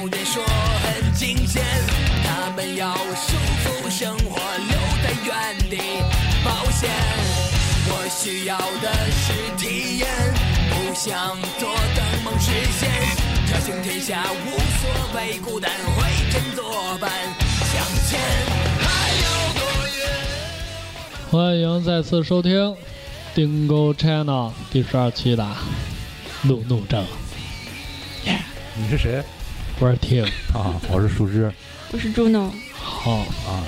多少人说很惊险，他们要束缚生活，留在原地冒险。我需要的是体验，不想做等梦实现。这行天下无所谓，孤单会振作伴向前。还有多远？欢迎再次收听 Dingo Channel 第十二期的路怒症，你是谁我是 Tim。啊？我是树枝我是朱诺，好，啊。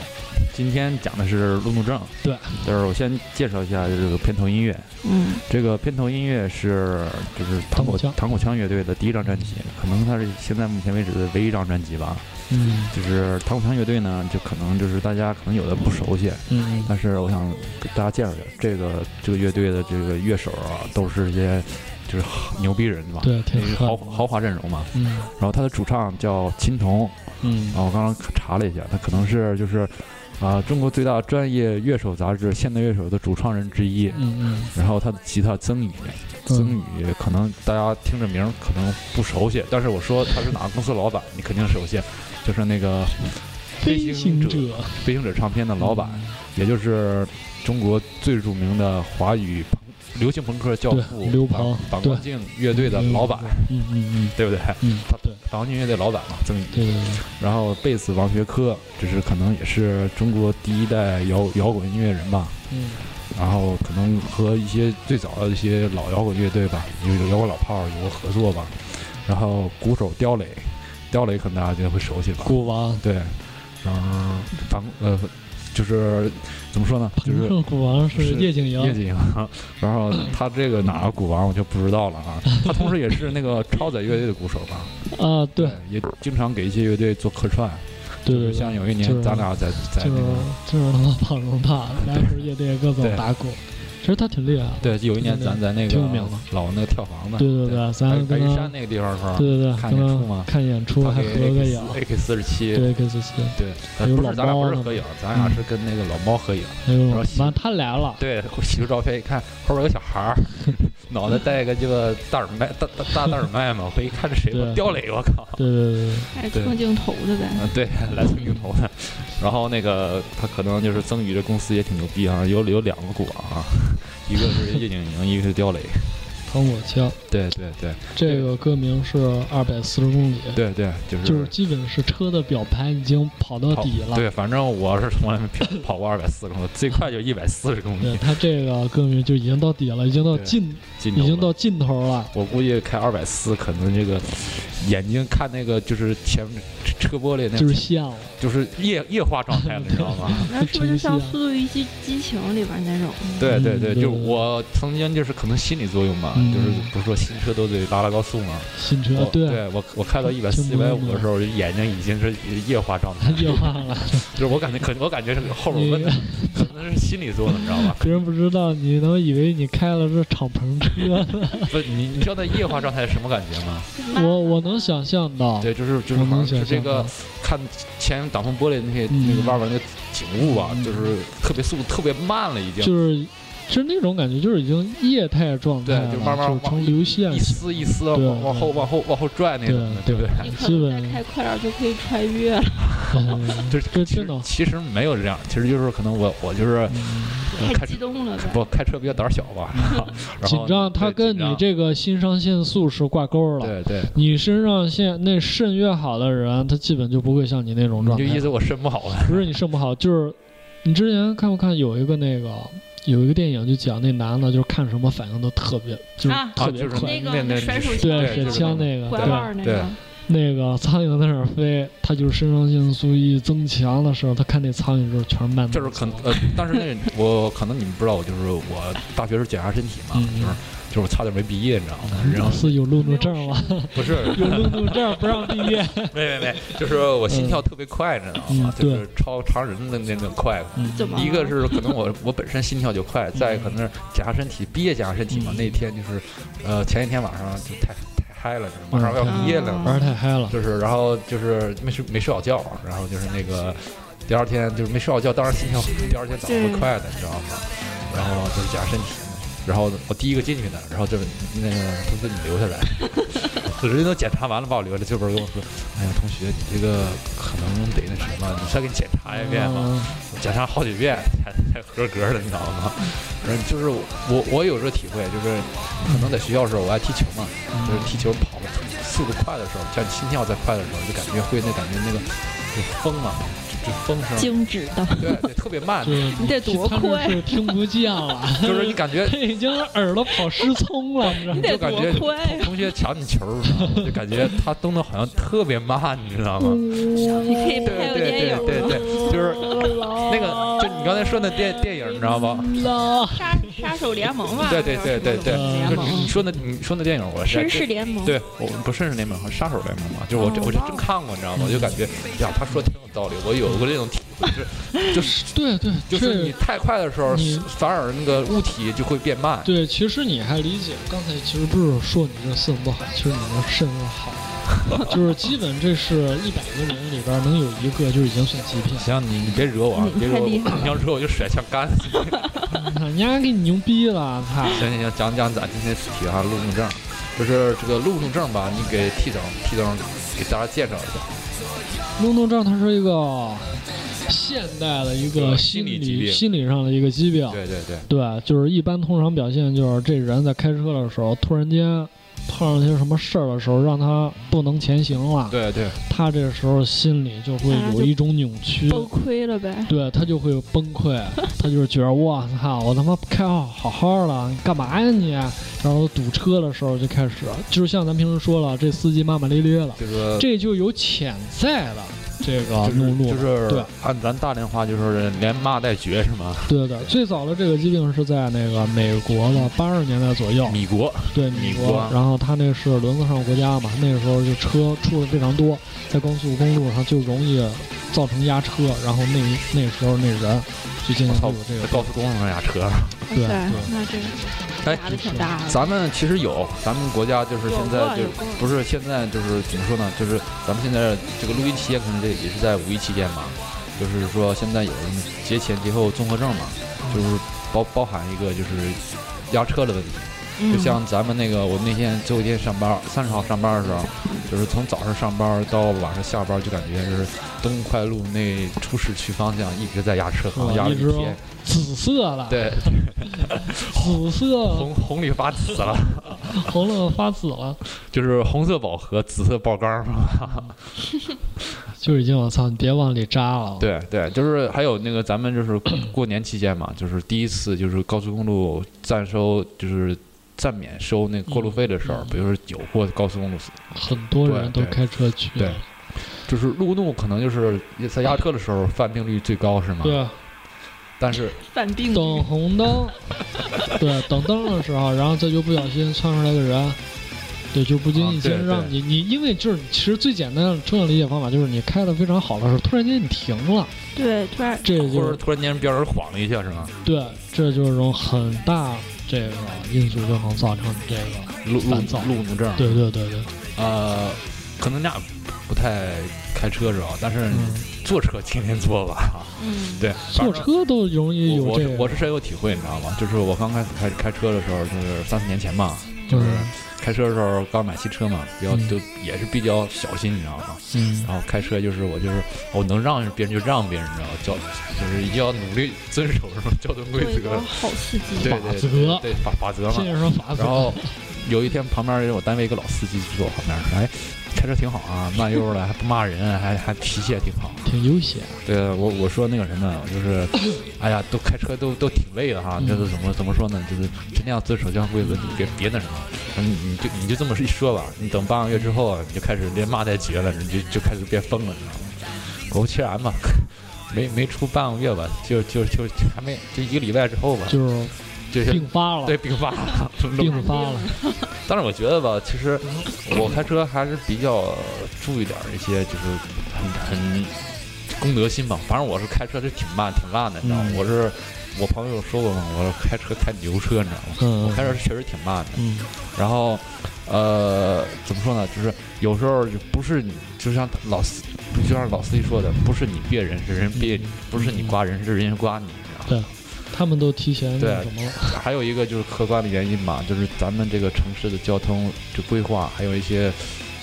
今天讲的是路怒症，对，就是我先介绍一下这个片头音乐。嗯，这个片头音乐是就是糖果糖果枪糖果枪乐队的第一张专辑，可能它是现在目前为止的唯一一张专辑吧。嗯就是糖果枪乐队呢，就可能就是大家可能有的不熟悉，嗯但是我想给大家介绍一下，这个这个乐队的这个乐手啊，都是一些就是牛逼人吧，对挺那个狠豪豪华阵容嘛。嗯。然后他的主唱叫秦童，嗯。啊，我刚刚查了一下，他可能是就是啊、中国最大专业乐手杂志《现代乐手》的主创人之一。嗯嗯。然后他的吉他曾宇，曾宇可能大家听着名可能不熟悉，但是我说他是哪个公司老板，你肯定熟悉，就是那个飞行行者，飞行者唱片的老板，也就是中国最著名的华语朋流行朋克教父对刘鹏反光镜乐队的老板，嗯嗯嗯对不对？嗯，他对反光镜乐队老板嘛，曾毅。对对对，然后贝斯王学科，这是可能也是中国第一代摇摇滚音乐人吧。嗯然后可能和一些最早的一些老摇滚乐队吧，有有摇滚老炮儿有过合作吧。然后鼓手刁磊，刁磊可能大家就会熟悉吧。鼓王，对，然后反呃就是怎么说呢，就是彭胜鼓王是是叶景莹，叶景，然后他这个哪个鼓王我就不知道了啊。他同时也是那个超载乐队的鼓手吧？啊，对也经常给一些乐队做客串。对对，就是像有一年咱俩在在就是那个就是他妈胖荣大，来回乐队各种打鼓，其实他挺厉害的，对，有一年咱在那个老那个跳房子，对对对咱白跟他白玉山那个地方是吧？对对对，看演出嘛看演出他还给合个影，AK 四十七，对 K 四七，对，不是咱俩不是合影，咱俩是跟那个老猫合影。还有然后完他来了，对，洗出照片一看，后边有个小孩儿，脑袋戴个这个大耳麦，大大大大耳麦嘛。我一看这谁？对我刁磊，我靠！对对对还是蹭镜头的呗。嗯，对，来蹭镜头的。然后那个他可能就是曾宇这公司也挺牛逼啊，有有两个鼓王啊，一个是叶景莹，一个是刁磊。糖果枪，对对对。这个歌名是二百四十公里，对对，就是。就是基本是车的表盘已经跑到底了，对，反正我是从来没跑跑过二百四十公里，最快就一百四十公里，对他这个歌名就已经到底了，已经到尽，尽已经到尽头了，我估计开二百四，可能这个眼睛看那个就是前车玻璃那，就是像了，就是液液化状态了，你知道吗？那是不是像《速度与激激情》里边那种？对对对，就是我曾经就是可能心理作用嘛，嗯就是不是说新车都得拉拉高速吗，新车我对，对我我开到一百四、挺一百五的时候，眼睛已经是液化状态，液化了，就是我感觉可我感觉是后边你问的，可能是心理作用，你知道吧？别人不知道，你能以为你开了是敞篷车。不是你你知道那液化状态是什么感觉吗？我我能想象到，对，就是就是我好像是这个，看前挡风玻璃那些嗯那个外边那个景物啊，嗯就是特别速度特别慢了，已经。就是就是那种感觉，就是已经液态状态对，就慢慢往成流线一。丝一丝往往后往后往后拽那种的，对不对？你可基本能再开快点就可以穿越了，嗯就是其这真的实其实没有这样，其实就是可能我我就是嗯呃开太激动了。不开车比较胆小吧，紧张，它跟你这个肾上腺素是挂钩了。对对，你肾上腺那肾越好的人，他基本就不会像你那种状态。你就意思我肾不好了，不是你肾不好，就是你之前看不看有一个那个有一个电影，就讲那男的，就是看什么反应都特别，就是啊。就是特别快。那个甩手对，对水枪那个，拐对，对弯儿那个，那个苍蝇在那儿飞，他就是肾上腺素一增强的时候，他看那苍蝇就是全慢就是可能呃，但是那我可能你们不知道，我就是我大学时候检查身体嘛，嗯。就是就是我差点没毕业，你知道吗？然后老师有路怒症吗？不是 有路怒症不让毕业。没没没，就是我心跳特别快，你知道吗？嗯就是超常人的那种快。嗯，怎么一个是可能我我本身心跳就快，再可能是检查身体，毕业检查身体嘛。嗯那天就是，呃，前一天晚上就太太嗨了，就是马上要毕业了嘛，玩儿太嗨了。就是然后就是没睡没睡好觉，然后就是那个第二天就是没睡好觉，当然心跳第二天早上会快的，你知道吗？然后就是检查身体，然后我第一个进去的，然后就是那个同学你留下来，人家都检查完了把我留下来，这边跟我说，哎呀同学你这个可能得那什么，你再给你检查一遍吧，嗯。检查好几遍才才合格的，你知道吗？然后就是我我有这个体会，就是可能在学校的时候我爱踢球嘛，就是踢球跑的速度快的时候，像心跳再快的时候，就感觉会那感觉那个有风嘛，就就风声，静止的，对对，特别慢，就是你得多他这快是听不见了，就是你感觉 已经耳朵跑失聪了，你知道吗？你得就感觉多快啊同学抢你球，你知道吗？就感觉他动作好像特别慢，你知道吗？你可以对拍个对电影对对吗？对，就是那个，就你刚才说那电电影，你知道吗？啦，杀杀手联盟吧？对对对对对，联就你你说那你说那电影，我是绅士联盟。对，我不绅士联盟和杀手联盟嘛，就是我这我就真看过，你知道吗？我就感觉呀，他说的挺有道理，我有过这种体会，就是 就是对对，就是你太快的时候你，反而那个物体就会变慢。对，其实你还理解，刚才其实不是说你这肾不好，其实你这肾是好，就是基本这是一百个人里边能有一个就已经算极品。行，你你别惹我啊，别惹我，你要惹我就甩枪干死 你。你看人家给你牛逼了，操！行行行，讲讲咱今天主题哈，路怒症，就是这个路怒症吧，你给 T 总 T 总给大家介绍一下。路怒症它是一个现代的一个心理心理上的一个疾病。对对对，对，就是一般通常表现就是这人在开车的时候，突然间碰上些什么事儿的时候，让他不能前行了，对对，他这时候心里就会有一种扭曲。崩溃了呗。对他就会崩溃，他就是觉得我操，我他妈开好好好的，你干嘛呀你？然后堵车的时候就开始，就是像咱平时说了，这司机骂骂咧咧了，就是这就有潜在的这个就是怒路。就是对。按咱大连话就是连骂带绝是吗？对对，最早的这个疾病是在那个美国的八十年代左右，米国。对米国。国，然后他那是轮子上国家嘛，那个时候就车出的非常多，在高速公路上就容易造成压车，然后那那时候那人就经常操会有这个在高速公路上压车。对对那这哎压的挺大的。咱们其实有，咱们国家就是现在就不是现在就是怎么说呢？就是咱们现在这个录音期间可能这也是在五一期间嘛，就是说现在有节前节后综合症嘛，就是包包含一个就是压车的问题。就像咱们那个，我那天最后一天上班，三十号上班的时候，就是从早上上班到晚上下班，就感觉就是东快路那出市区方向一直在压车，好像压了一天。紫色了，，对，紫色 红红里发紫了，红了发紫了，就是红色饱和，紫色爆缸，是吧？就已经我操，你别往里扎了。对对，就是还有那个咱们就是过年期间嘛，就是第一次就是高速公路暂收，就是暂免收那个过路费的时候，嗯比如说有过高速公路，很多人都开车去。对就是路怒可能就是在压车的时候犯病率最高，是吗？。对，但是 犯病等红灯，对，等灯的时候，然后再就不小心窜出来个人，对，就不经意间让你你，因为就是其实最简单的车辆理解方法就是你开的非常好的时候，突然间你停了，对，突然这或者就突然间边人晃了一下，是吗？对，这就是种很大这个因素就能造成这个，路路路怒症。对对对对，呃，可能俩不太开车知道，但是嗯，坐车天天坐吧。嗯，对，坐车都容易有这个，我是深有体会，你知道吗？就是我刚开始开开车的时候，就是三四年前嘛，就是嗯开车的时候刚买新车嘛，比较嗯就也是比较小心，你知道吗？嗯然后开车就是我就是我能让别人就让别人，你知道吗？交就是一定要努力遵守什么交通规则好司机。对法对则对法法则嘛。然后有一天旁边有我单位一个老司机就坐我旁边说：“哎，开车挺好啊，慢悠悠的，还不骂人，还还脾气也挺好。”挺悠闲，对我我说那个什么，就是，哎呀，都开车都都挺累的哈，嗯就是怎么怎么说呢，就是尽量遵守交通规则，你别别那什么，你你就你就这么一说吧，你等半个月之后啊，你就开始连骂带绝了，你就就开始变疯了，你知道吗？果不其然吧，没没出半个月吧，就就就还没就一个礼拜之后吧，就是就是病发了，对病发了，病发了，但是我觉得吧，其实我开车还是比较注意点儿一些，就是很很公德心吧。反正我是开车是挺慢挺烂的，你知道吗？嗯我是我朋友说过嘛，我是开车开牛车，你知道吗？嗯，我开车确实挺慢的。嗯然后呃，怎么说呢？就是有时候就不是你，就像老司，就像老司机说的，不是你别人，是人别你；不是你刮人，是人家刮你，你知道吗？他们都提前那对什么了。还有一个就是客观的原因吧，就是咱们这个城市的交通这规划，还有一些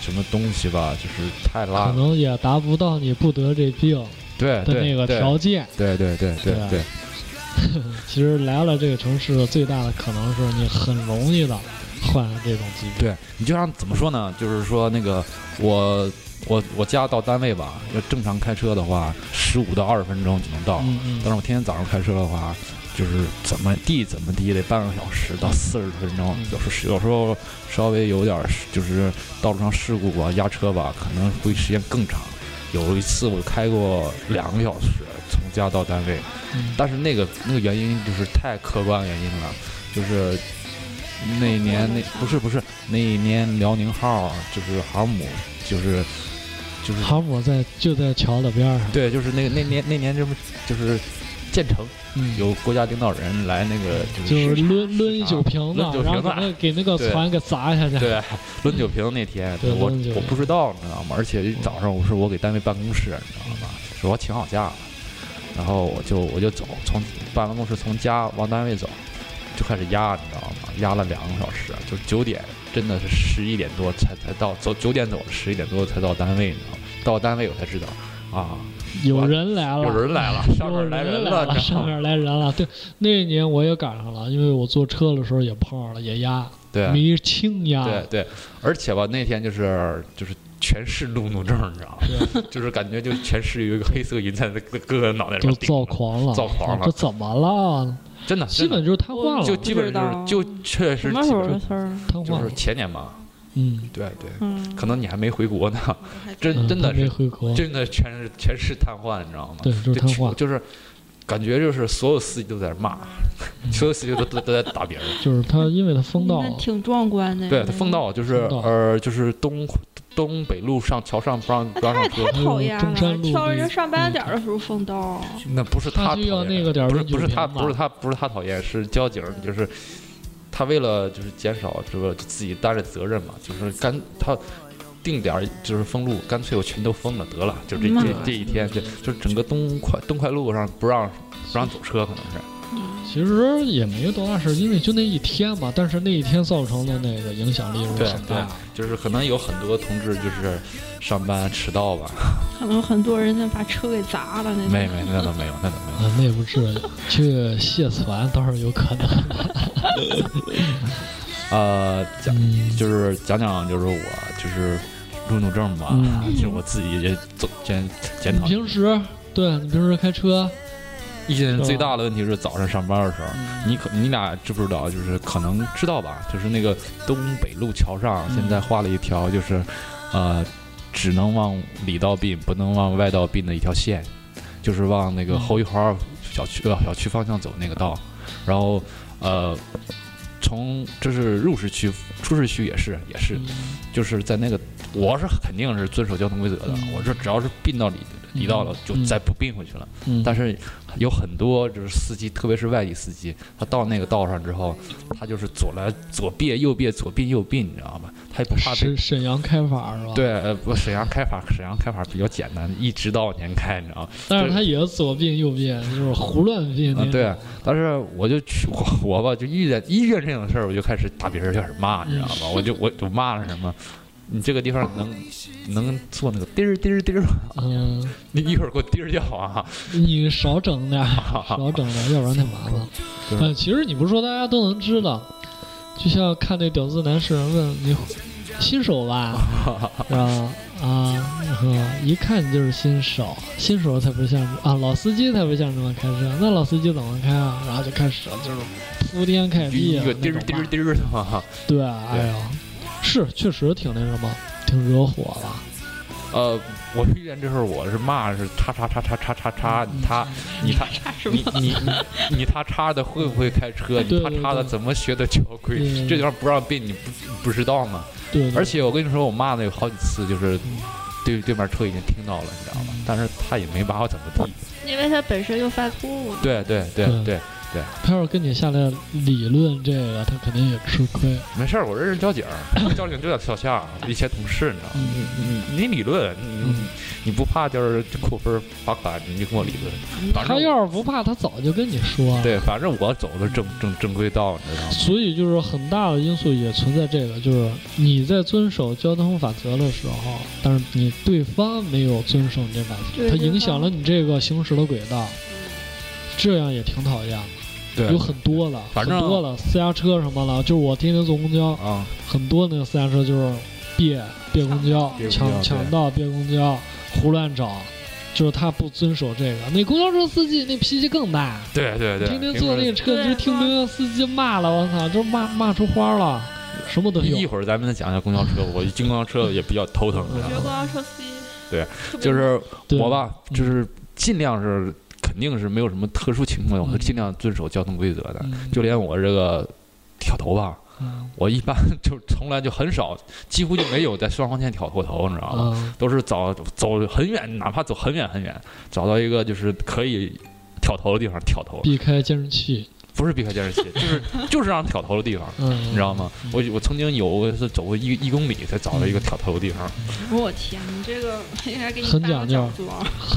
什么东西吧，就是太可烂了。能也达不到你不得这病对的那个条件。对对对对对 其实来了这个城市，最大的可能是你很容易的患上这种疾病。对你就像怎么说呢？就是说那个我我我家到单位吧，要正常开车的话，十五到二十分钟就能到。嗯嗯但是我天天早上开车的话，就是怎么地怎么地得半个小时到四十分钟嗯，有时有时候稍微有点儿就是道路上事故啊，压车吧，可能会时间更长。有一次我开过两个小时，从家到单位，嗯但是那个那个原因就是太客观原因了，就是那一年那不是不是那一年辽宁号就是航母就是就是航母在就在桥的边上。对就是那个那年那年这不就是建成嗯，有国家领导人来那个就就是抡抡酒瓶子，酒然后给那给那个船给砸下去。对，抡酒瓶那天，对我我不知道，你知道吗？而且早上我是我给单位办公室，你知道吗？是我请好假了，然后我就我就走，从办公室从家往单位走，就开始压，你知道吗？压了两个小时，就九点，真的是十一点多才才到，走九点走的，十一点多才到单位，你知道吗？到单位我才知道，啊，有人来了，有人来了，上面来人了？上面来人了。对，那一年我也赶上了，因为我坐车的时候也碰上了，也压，对啊没轻压。对对，而且吧，那天就是就是全市路怒症，你知道吗？对，就是感觉就全市有一个黑色云在各各个脑袋上都躁，狂了，躁狂了这怎么了？真的，基本就是瘫痪了，就基本不知道就是就确实什么时候基本上的事儿？就是瘫痪了。前年吧，嗯，对对，嗯，可能你还没回国呢，嗯真真的是回国。真的全是全是瘫痪，你知道吗？对，就是就瘫痪，就是感觉就是所有司机都在骂，嗯。所有司机都都都在打别人。就是他，因为他封道。那挺壮观的。对他封道就是呃就是东东北路上桥上不让不让上车太，讨厌中山了，路那挑人家上班点的时候封道。那不是他讨厌那个点不是不是他不是他不是他讨厌，是交警就是他为了就是减少这个自己担着责任嘛，就是干他定点儿就是封路，干脆我全都封了得了，就这嗯。这这一天就就整个东快东快路上不让不让走车，可能是其实也没多大事儿，因为就那一天嘛。但是那一天造成的那个影响力是对很大的。就是可能有很多同志就是上班迟到吧，可能很多人呢把车给砸了那种。没没那倒没有那倒没有。啊，那也不是去卸船倒是有可能。呃，讲嗯，就是讲讲就是我就是路怒症吧，嗯就是我自己也总检检你讨。平时对你平时开车，一些人最大的问题是早上上班的时候，你可你俩知不知道？就是可能知道吧？就是那个东北路桥上嗯现在画了一条，就是呃，只能往里道并，不能往外道并的一条线，就是往那个嗯后一环小区呃小区方向走那个道，然后呃。从这是入市区，出市区也是也是，嗯就是在那个，我是肯定是遵守交通规则的。嗯我这只要是并到里里道了，就嗯再不并回去了。嗯，但是有很多就是司机，特别是外地司机，他到那个道上之后，他就是左来左别右别左并右并，你知道吗？他也不怕被沈沈阳开法是吧？，对，呃，不，沈阳开法，沈阳开法比较简单，一直到往前开，你知道吗？但是他也左并右并，就是胡乱并对，但是我就去我我吧，就遇见一遇见这种事儿，我就开始打别人，就开始骂，你知道吗？我就我就骂了什么？你这个地方能能做那个滴儿滴儿滴儿吗？嗯，你一会儿给我滴儿叫啊！你少整点儿，少整点儿，要不然太麻烦。对嗯，其实你不是说大家都能知道，就像看那屌丝男士问你新手吧，是吧？啊？一看你就是新手，新手才不像啊，老司机才不像这么开车。那老司机怎么开啊？然后就开始就是铺天盖就地啊一个滴儿滴儿滴儿的嘛。对，哎呀，是确实挺那什么，挺惹火了。呃，我遇见这事儿，我是骂是叉叉叉叉叉叉叉，你他你他什你你你你他叉的会不会开车？你他叉的怎么学的交规？这地方不让并，你不不知道吗？对，而且我跟你说，我骂的有好几次，就是对对面车已经听到了，你知道吗嗯？但是他也没把我怎么地。因为他本身就犯错误。对对对对对，他要是跟你下来理论这个，他肯定也吃亏。没事儿，我认识交警，交警就在桥下，一些同事，你知道吗？嗯你你你理论，你嗯你不怕就是扣分罚款，你就跟我理论。他要是不怕，他早就跟你说了。对，反正我走的正正正规道，你知道吗？所以就是很大的因素也存在这个，就是你在遵守交通法则的时候，但是你对方没有遵守你这法则，对对它影响了你这个行驶的轨道，这样也挺讨厌的。对。有很多了，反正很多了，私家车什么的，就是我天天坐公交，啊，很多那个私家车就是别别公交抢抢道别公交，胡乱找，就是他不遵守这个。那公交车司机那脾气更大，对对对，天天坐那个车，对就听公交司机骂了，我操，就骂骂出花了，什么都有。一会儿咱们再讲一下公交车，我进公交车也比较头疼？我觉得公交车司机对就是我吧，嗯就是尽量是肯定是没有什么特殊情况，我会嗯尽量遵守交通规则的。嗯。就连我这个挑头吧，嗯。我一般就从来就很少，几乎就没有在双黄线挑过头，你知道吗？啊，都是找走很远，哪怕走很远很远，找到一个就是可以挑头的地方挑头，避开监视器，不是避开监视器，就是 就是让挑头的地方。嗯，你知道吗？我我曾经有过是走过一一公里才找到一个挑头的地方，我天，你这个应该给你搭个很讲究。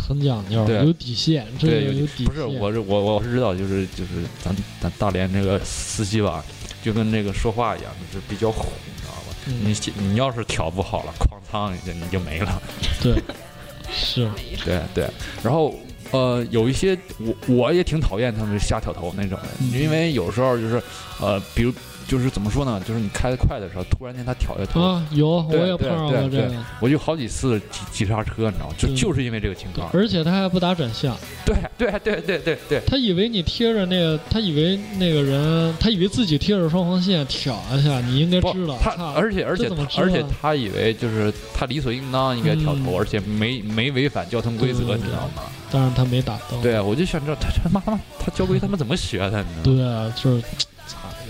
很讲究，对有底线，这对，个有底线。不是我是我我是知道，就是就是咱咱大连这个司机吧，就跟那个说话一样，就是比较虎，你知道吧？嗯你你要是挑不好了，哐当一下你就没了。对，是，对对，然后呃，有一些我我也挺讨厌他们瞎挑头那种的，嗯。因为有时候就是呃，比如就是怎么说呢，就是你开的快的时候，突然间他挑一下头，啊，有我也碰上过这个，我就好几次急急刹车，你知道吗？就嗯就是因为这个情况。而且他还不打转向，对对对对对对，他以为你贴着那个，他以为那个人，他以为自己贴着双黄线挑一下，你应该不知道。他而且而且而且他以为就是他理所应当应该挑头，嗯而且没没违反交通规则，你知道吗？但是他没打灯。对啊，我就想知道他他妈他妈他交规他妈怎么学的，你知道吗？对啊，就是，操，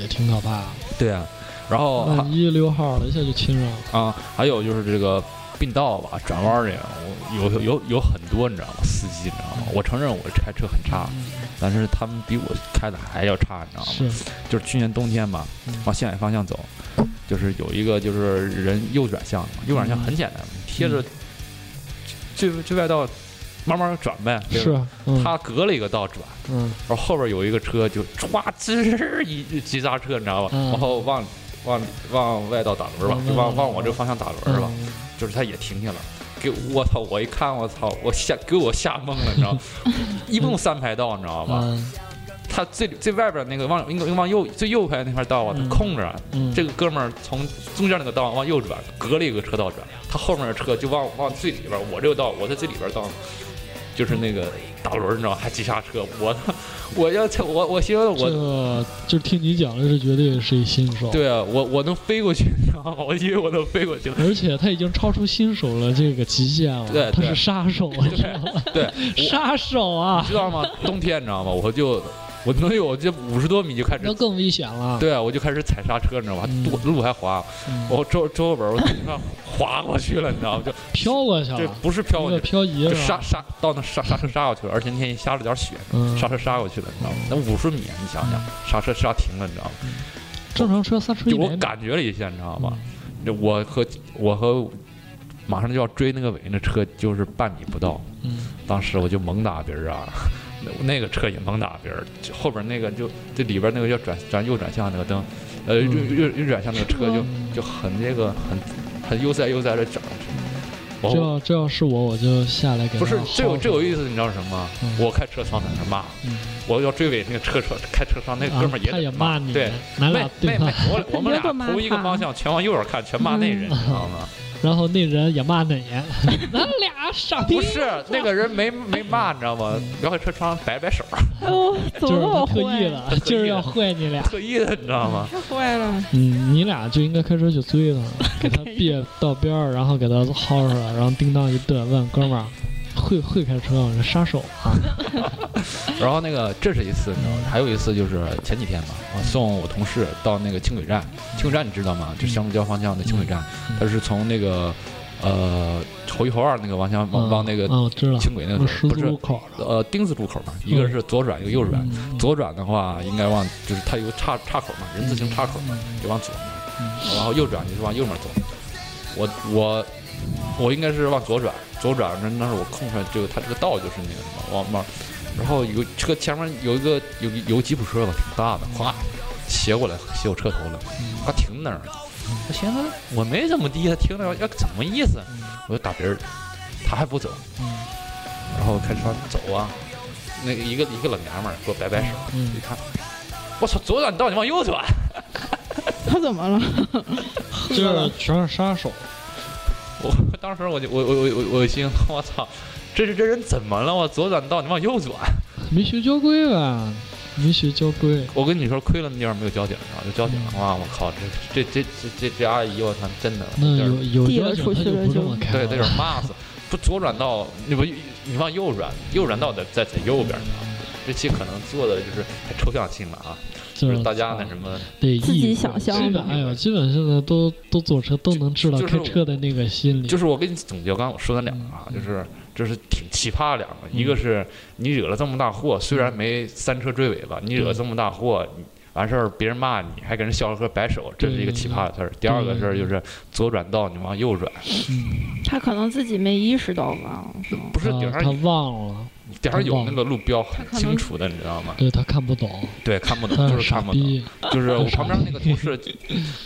也挺可怕。对啊，然后万一溜号了，一下就亲上了。啊，还有就是这个并道吧，转弯儿这个，我有有有很多你知道吗？司机你知道吗？我承认我开车很差，嗯但是他们比我开的还要差，你知道吗？是，就是去年冬天嘛，嗯往西海方向走，就是有一个就是人右转向嘛，右转向很简单，贴着最最外道慢慢转呗。对吧是，嗯他隔了一个道转，嗯然后后边有一个车就歘吱一急刹车，你知道吧？嗯然后往往往外道打轮吧，嗯就往往我这个方向打轮吧，嗯就是他也停下了。给我操！我一看，我操！我吓给我吓懵了，你知道吗？一共三排道，你知道吧？嗯他最最外边那个往应该往右最右排那块道啊，它嗯空着，嗯，这个哥们儿从中间那个道往右转，隔了一个车道转，他后面的车就往往最里边儿，我这个道我在最里边儿道，就是那个大轮儿，你知道吗还急刹车，我 我要我我希望我。这就听你讲的，是绝对是一新手。对啊，我我能飞过去，你知道吗？我以为我能飞过去。而且他已经超出新手了这个极限了，对对他是杀手，你知道吗？对，杀手啊你，知道吗？冬天你知道吗？我就我能有这五十多米就开始那，更危险了。对啊，我就开始踩刹车，你知道吗？嗯路路还滑，嗯，我周周后边我从上滑过去了，你知道吗？就 飘过去这了，不是飘过去，漂移就刹？刹到那刹刹车刹过去了，而且那天也下了点雪，嗯，刹车刹过去了，你知道吗？那五十米，你想想，刹车刹停了，你知道吗？正常车刹车就我感觉了一下，你知道吗？嗯这我和我和马上就要追那个尾那车就是半米不到，嗯当时我就猛打别人啊，那那个车也猛打别人，就后边那个就这里边那个要转转右转向那个灯，呃右嗯右右转向那个车就嗯就很那个很很悠哉悠哉的转。这要这要是我，我就下来给不是他这有薅这有意思，你知道是什么我开车窗在那骂，嗯我要追尾那个车车开车窗那哥们儿啊他也得骂你，对，咱没没没俩，，我我们俩同一个方向，全往右边看，全骂那人，你知道吗？然后那人也骂那人，咱俩傻逼不，是那个人没没骂，你知道吗？摇下车窗摆摆手，就是他么那么坏？特意的，就是要坏你俩。特意的，你知道吗？太坏了！嗯，你俩就应该开车去追他，给他 别到边儿，然后给他薅出来，然后叮当一顿，问哥们儿会会开车杀手啊！然后那个这是一次，你知道吗？还有一次就是前几天吧，我送我同事到那个轻轨站，轻轨站你知道吗？就香蕉方向的轻轨站，嗯它是从那个呃侯一侯二那个往向往往那个轻轨那个不是呃丁字路口嘛，一个是左转，一个右转。嗯左转的话，应该往就是它有个岔岔口嘛，人字形岔口嘛，就往左然后右转就是往右面走。我我我应该是往左转，左转那那是我空出来这个它这个道就是那个什么往往，然后有车前面有一个有有吉普车吧，挺大的，咵斜过来斜我车头了，他停那儿。我寻思我没怎么地，他停那儿要怎么意思？我就打别人，他还不走，嗯然后开车走啊，那个一个一个老娘们儿给我摆摆手，嗯一看，我操，左转道你往右转，他怎么了？这全是杀手，我 当时我就我我我我我心，我操，这是这人怎么了？我左转道你往右转，没学交规吧？没学交规，我跟你说，亏了那地方没有交警啊，有交警的话，我靠，这这这这这这阿姨，我操，真的，那有有交警他就不这么开对，了，得有人骂死。不左转道，你不你往右转，右转道在在在右边呢。这期可能做的就是太抽象性了啊，就就是大家那什么，得自己想象基本哎呦，基本现在都都坐车都能知道开车的那个心理，就是我给你总结刚刚我说的两个啊，就是这是挺奇葩的两个，一个是你惹了这么大祸，虽然没三车追尾吧，你惹这么大祸，完事儿别人骂你，还给人笑呵呵摆手，这是一个奇葩的事儿。第二个事儿就是左转道你往右转，他可能自己没意识到吧？不是顶上他忘了，顶上有那个路标很清楚的，你知道吗？对他看不懂，对，看不懂，就是是看不懂。就是我旁边那个同事，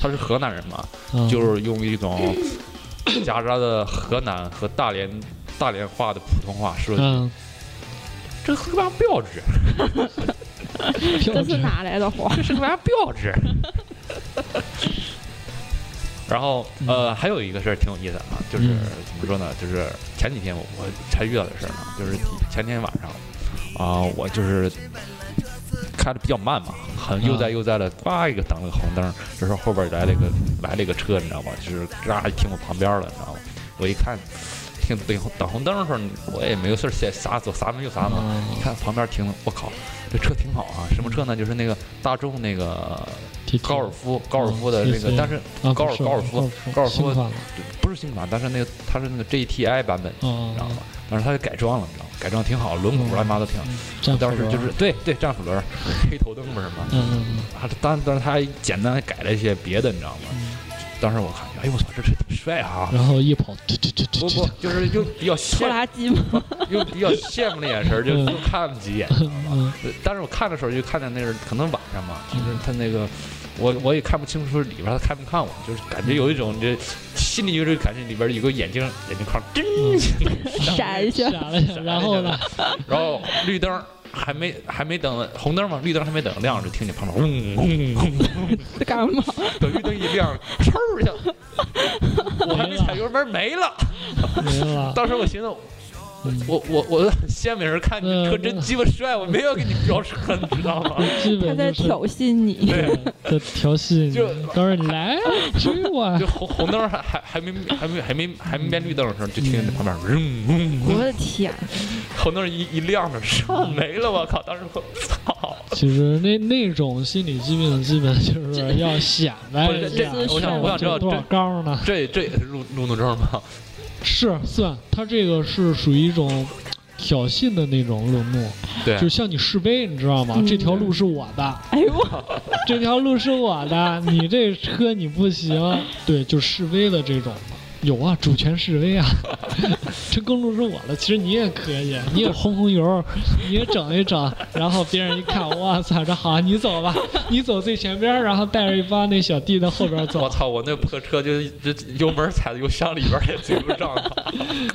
他是河南人嘛，啊就是用一种夹杂的河南和大连大连话的普通话说，嗯，这是个玩意儿标志，标志这是哪来的话？这是个玩意儿标志。然后呃，还有一个事儿挺有意思的啊，就是嗯怎么说呢？就是前几天我我才遇到的事儿呢，就是前天晚上啊、我就是开的比较慢嘛，很悠哉悠哉的，呱一个等了个红灯，这时候后边来了一个来了一个车，你知道吗？就是嘎就停我旁边了，你知道吗？我一看，停等等红灯的时候，我也没有事儿，先啥走撒门就撒门，你看旁边停了，我靠，这车挺好啊！什么车呢？就是那个大众那个高尔夫，高尔夫的那个，嗯但是高尔高尔夫高尔夫不是新款，但是那个它是那个 GTI 版本，啊你知道吗？但是它给改装了，你知道吗？改装挺好，轮毂乱七八糟挺当时就是对对战斧轮，黑头灯不是吗？嗯嗯啊，当但是他还简单改了一些别的，你知道吗？嗯，当时我看，哎呦我操，这车挺帅啊！然后一跑，突突突突不不，就是又比较拖羡拉机吗？又比较羡慕的眼神就，又看了几眼，你知道吗？嗯呃但是我看的时候就看见那是可能晚上嘛，就是他那个我我也看不清楚里边他看不看我，就是感觉有一种这心里有这感觉里边有个眼睛眼睛框真，闪一下，闪了一下，然后呢？然后绿灯。还没还没等红灯嘛，绿灯还没等亮，就听见旁边嗡嗡嗡，在干嘛？等绿灯一亮，嗖一下，我还没踩油门没了。没了，当时我寻思，嗯我我我很羡慕人看你车真鸡巴帅，我没有给你飙车，你知道吗？基他在挑衅你。对，在调戏你就，当时你来啊，追我啊 就，红红灯还还还没还没还没还没变绿灯的时候，就听见旁边嗡嗡嗡，我的天！红灯一一亮着，上没了，我靠！当时我操，其实那那种心理疾病，基本就是要显摆。我想我想知道这多少这缸呢？这这也是路路怒症吗？是算，他这个是属于一种挑衅的那种冷漠，对。就向你示威，你知道吗？嗯。这条路是我的，哎呦，这条路是我的，你这车你不行，对，就示威的这种。有啊，主权示威啊，这公路是我的，其实你也可以，你也轰轰油，你也整一整，然后别人一看，哇操，这好，你走吧，你走最前边，然后带着一帮那小弟在后边走我走，操！我那破车就这油门踩到油箱里边也追不上，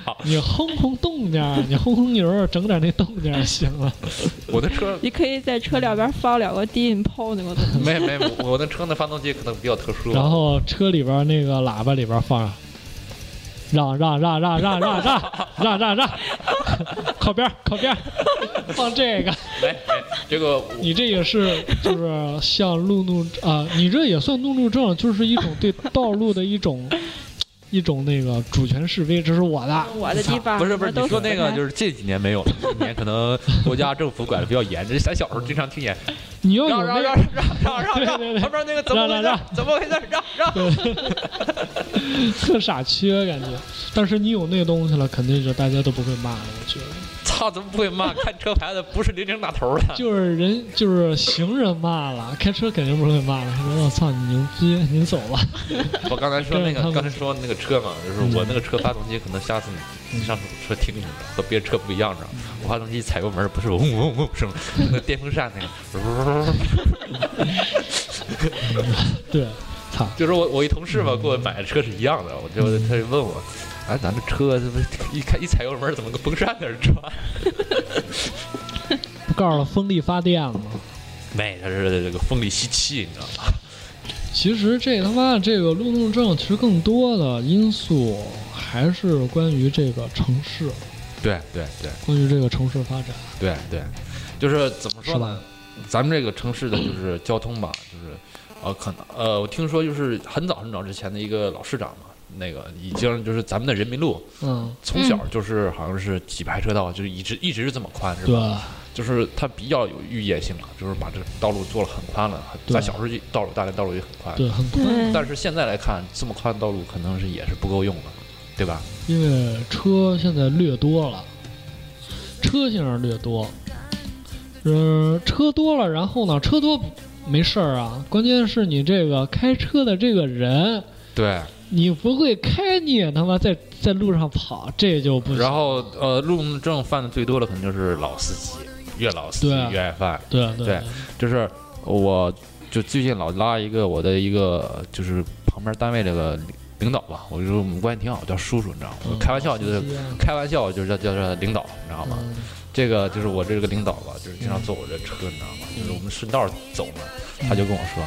靠！你轰轰动静，你轰轰油，整点那动静儿行了。我的车你可以在车两边放两个低音炮那个东西。没没，我的车那发动机可能比较特殊。然后车里边那个喇叭里边放上，让让让让让让让让 让让，靠边靠边，放这个，没没这个你这也是就是像路怒啊、你这也算路怒症，就是一种对道路的一种一种那个主权示威，这是我的，我的地方不是不是，你说那个就是近几年没有了，近几年可能国家政府管的比较严。这咱小时候经常听见，你又有那让让让让让让让，对对对旁边那个怎么回让让事？怎么回事？让让。特傻缺感觉，但是你有那个东西了，肯定就大家都不会骂了。我觉得，操，怎么不会骂？看车牌的不是零零打头的。就是人就是行人骂了，开车肯定不会骂了。说我操你牛逼，你走吧。我刚才说那个，刚才说那个车嘛，就是我那个车发动机，可能下次你你上车听听和别的车不一样，知道吗？我发动机踩油门不是嗡嗡嗡声，那个电风扇那个，对，操，就是我我一同事吧，给我买的车是一样的，我就他就问我，哎，咱这车怎么一开一踩油门怎么个风扇在这转？不告诉了风力发电吗？没，它是这个风力吸气，你知道吗？其实这他妈的这个路怒症，其实更多的因素还是关于这个城市，对对对关于这个城市发展，对对，就是怎么说呢？？咱们这个城市的就是交通吧，就是呃，可能呃，我听说就是很早很早之前的一个老市长嘛，那个已经就是咱们的人民路嗯，从小就是好像是几排车道，就是一直一直是这么宽，是对吧？就是它比较有预见性了，就是把这个道路做了很宽了。对咱小时候就道路大连道路也很宽，对，很宽，但是现在来看，这么宽的道路可能是也是不够用的，对吧？因为车现在略多了，车现在略多，嗯，车多了，然后呢，车多没事儿啊，关键是你这个开车的这个人，对。你不会开，你也他妈在在路上跑，这就不行。然后呃，路怒症犯的最多的可能就是老司机，越老司机越爱犯。对对对就是我就最近老拉一个我的一个就是旁边单位这个领导吧，我就说我们关系挺好，叫叔叔，你知道吗？开玩笑就是开玩笑就是叫叫叫领导，你知道吗？嗯这个就是我这个领导吧，就是经常坐我这车，你知道吗？就是我们顺道走嘛，他就跟我说。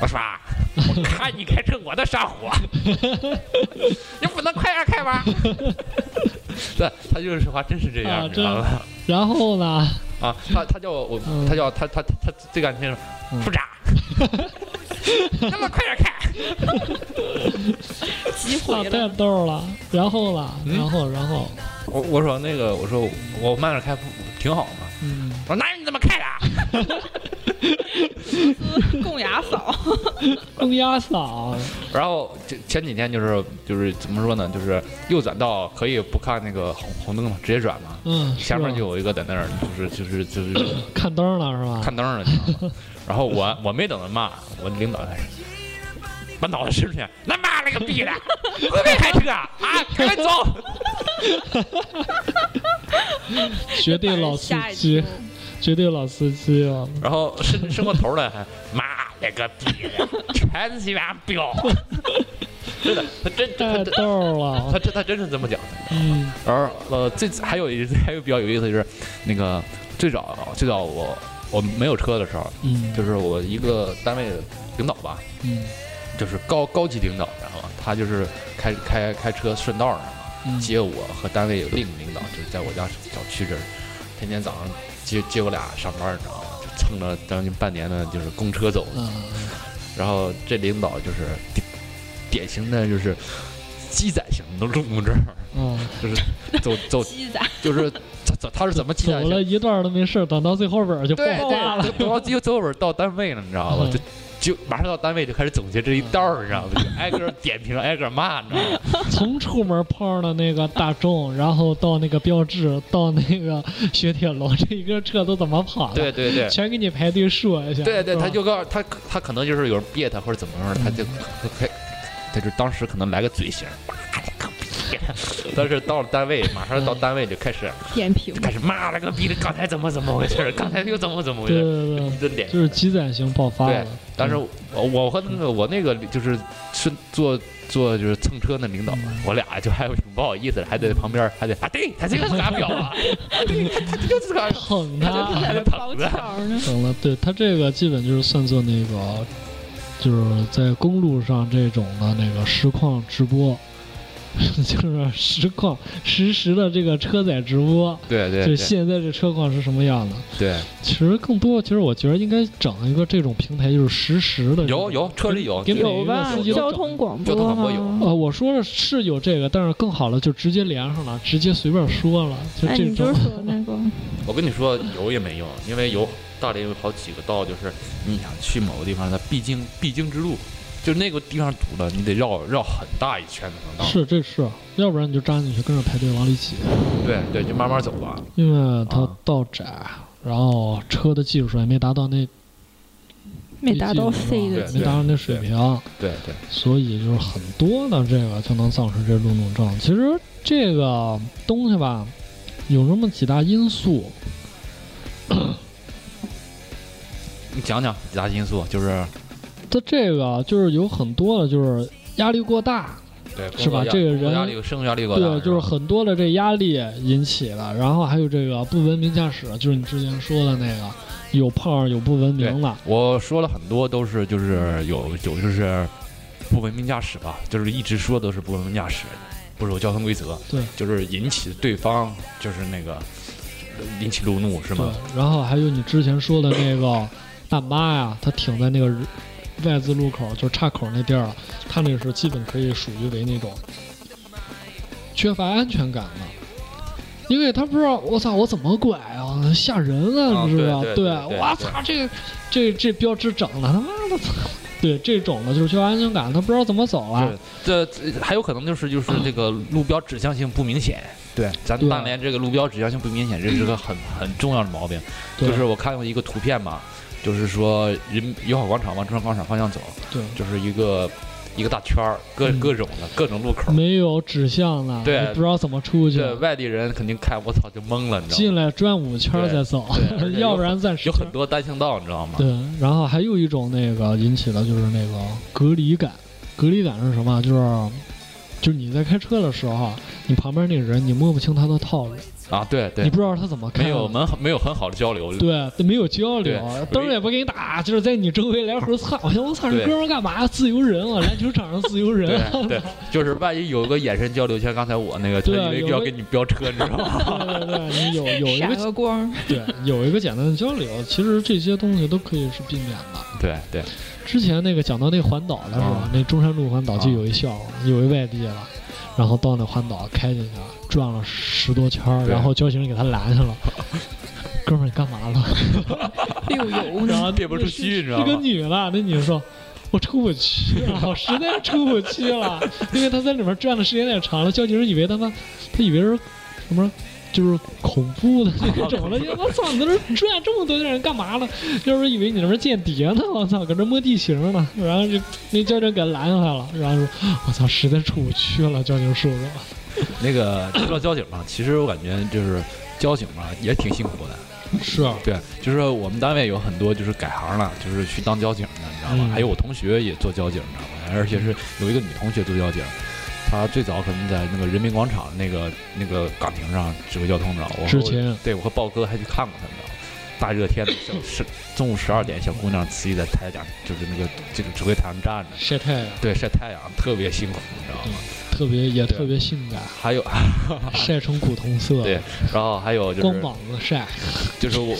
我说啊，我看你开车我都上火，你不能快点开吗？对，他就是说话真是这样，啊你知道吧？然后呢？啊，他他叫我，嗯他叫他他他他最感兴趣嗯副长，那么快点开！啊，机会了，太逗了。然后呢？嗯然后然后，我我说那个我说我慢点开不挺好嘛？嗯，我说哪有你这么开的？公牙嫂，公鸭嫂，然后前前几天就是就是怎么说呢？就是右转道可以不看那个红红灯嘛，直接转嘛。嗯，前面就有一个在那儿，就是就是就是看灯了是吧？看灯了，你知道吗？然后我我没等他骂，我领导开始把脑袋伸出去，那妈了个逼的，会不会开车啊？啊，赶紧走！绝对老司机周，绝对老司机啊！然后伸伸过头来还妈了个逼的，全鸡巴彪！真的，他真他太真逗了他，真他真是这么讲的。嗯然后呃，最还有一 还有比较有意思的就是，那个最早最早我我没有车的时候，嗯，就是我一个单位的领导吧，嗯就是高高级领导，然后他就是开开开车顺道儿嗯接我和单位有另一个领导，就是在我家小区这儿，天天早上接接我俩上班，你知道吗？就蹭了将近半年的就是公车走的。啊，然后这领导就是典典型的就是鸡仔型的路怒症，嗯，就是走走鸡仔，就是他他他是怎么鸡仔型？走了一段都没事，等到最后边就爆对发了。对，等到最后边到单位了，你知道吗？嗯就就马上到单位就开始总结这一道儿，你知道吗？就挨个点评，挨个骂，你知道吗？从出门碰上的那个大众，然后到那个标志，到那个雪铁龙，这一个车都怎么跑的？对对对。全给你排队说一下。对对，他就告诉他，他可能就是有人憋他或者怎么着，他就他开，他就当时可能来个嘴型，妈 但是到了单位，马上到单位就开始点评开始骂了个逼的，刚才怎么怎么回事？刚才又怎么怎么回事儿？对对，一顿点。就是积攒型爆发了。但是我我和那个我那个就是是坐坐就是蹭车那领导，我俩就还挺不好意思的，还在旁边还得啊，对 他这个是嘎表啊，啊对他他就是嘎，捧他就他，在那包捧着。巧呢，整了。对他这个基本就是算作那个，就是在公路上这种的那个实况直播。就是实况实时的这个车载直播，就是对对就现在这车况是什么样的。对，其实更多，其实我觉得应该整一个这种平台，就是实时的。有有车里有给每一个有吧司？机都整交通广交通播广播有吗？呃，我说的是有这个，但是更好的就直接连上了，直接随便说了，就哎，这种你就是。说 那个我跟你说，有也没用，因为有大连有好几个道，就是你想去某个地方，它必经必经之路，就那个地方堵了，你得绕绕很大一圈才能到。是这是，要不然你就扎进去跟着排队往里挤，对对，就慢慢走吧。因为它啊道窄，然后车的技术也没达到那没达到飞的对没达到那水平，对对，所以就是很多的这个就能造成这路怒症。其实这个东西吧，有这么几大因素，你讲讲几大因素，就是它这个就是有很多的，就是压力过大，对是吧这个人压力、生活压力过大，对，就是很多的这压力引起的，然后还有这个不文明驾驶，就是你之前说的那个，有胖有不文明的，我说了很多都是就是有有就是不文明驾驶吧，就是一直说都是不文明驾驶，不守交通规则，对，就是引起对方就是那个引起路怒是对吗？，然后还有你之前说的那个大妈呀，她停在那个 Y 字路口，就是岔口那地儿，他那是基本可以属于为那种缺乏安全感的。因为他不知道，我操，我怎么拐啊？吓人啊，啊你知道吧？对我操，这个这这标志整的，他妈的，操！对这种的就是缺乏安全感，他不知道怎么走了。对，这这还有可能就是就是这个路标指向性不明显。对，咱对大连这个路标指向性不明显，这是个很很重要的毛病。对就是我看过一个图片嘛，就是说人友好广场往中山广场方向走，对，就是一个一个大圈儿，各嗯各种的各种路口。没有指向了，对不知道怎么出去对，，外地人肯定看我操就懵了，你知道吗？进来转五圈再走 要不然暂时有很多单行道，你知道吗？对，然后还有一种那个引起的就是那个隔离感，隔离感是什么？就是就是你在开车的时候，你旁边那个人你摸不清他的套路，啊，对对你，不知道他怎么开的，没有很没有很好的交流。对，没有交流，灯也不给你打，就是在你周围来回窜。我想，我操，这对哥们儿干嘛？自由人啊，篮球场上自由人啊。对对，就是万一有个眼神交流，像刚才我那个，他对以为要给你飙车，你知道吗？对对对，你有 有一个个光，对有一个简单的交流，其实这些东西都可以是避免的。对对，之前那个讲到那环岛的时候，啊。那中山路环岛就啊有一笑话，有一外地了，然后到那环岛开进去了，转了十多圈儿，然后交警给他拦下了。哥们儿，你干嘛了？溜油然呢，后憋不出去你知道是个吗女的，那女的说：“我出不去了，我实在出不去了，因为她在里面转的时间太长了，交警以为他妈，他以为是什么，就是恐怖的 那种了。我操，你在这转这么多人干嘛呢？要是以为你那边间谍呢，我操，搁这摸地形呢。然后就那交警给拦下来了，然后说：我操，实在出不去了，交警叔叔。那个说到交警嘛，其实我感觉就是交警嘛也挺辛苦的。是啊，对，就是我们单位有很多就是改行了，就是去当交警的，你知道吗？嗯还有我同学也做交警，你知道吗？而且是有一个女同学做交警，她最早可能在那个人民广场那个那个岗亭上指挥交通，你知道？我之前对我和豹哥还去看过她，你知道吗？大热天的，小是中午十二点，小姑娘自己在台讲，就是那个这个指挥台上站着，晒太阳，对，晒太阳特别辛苦，你知道吗？特别也特别性感，还有，晒成古铜色，对然后还有就是光膀子晒，就是我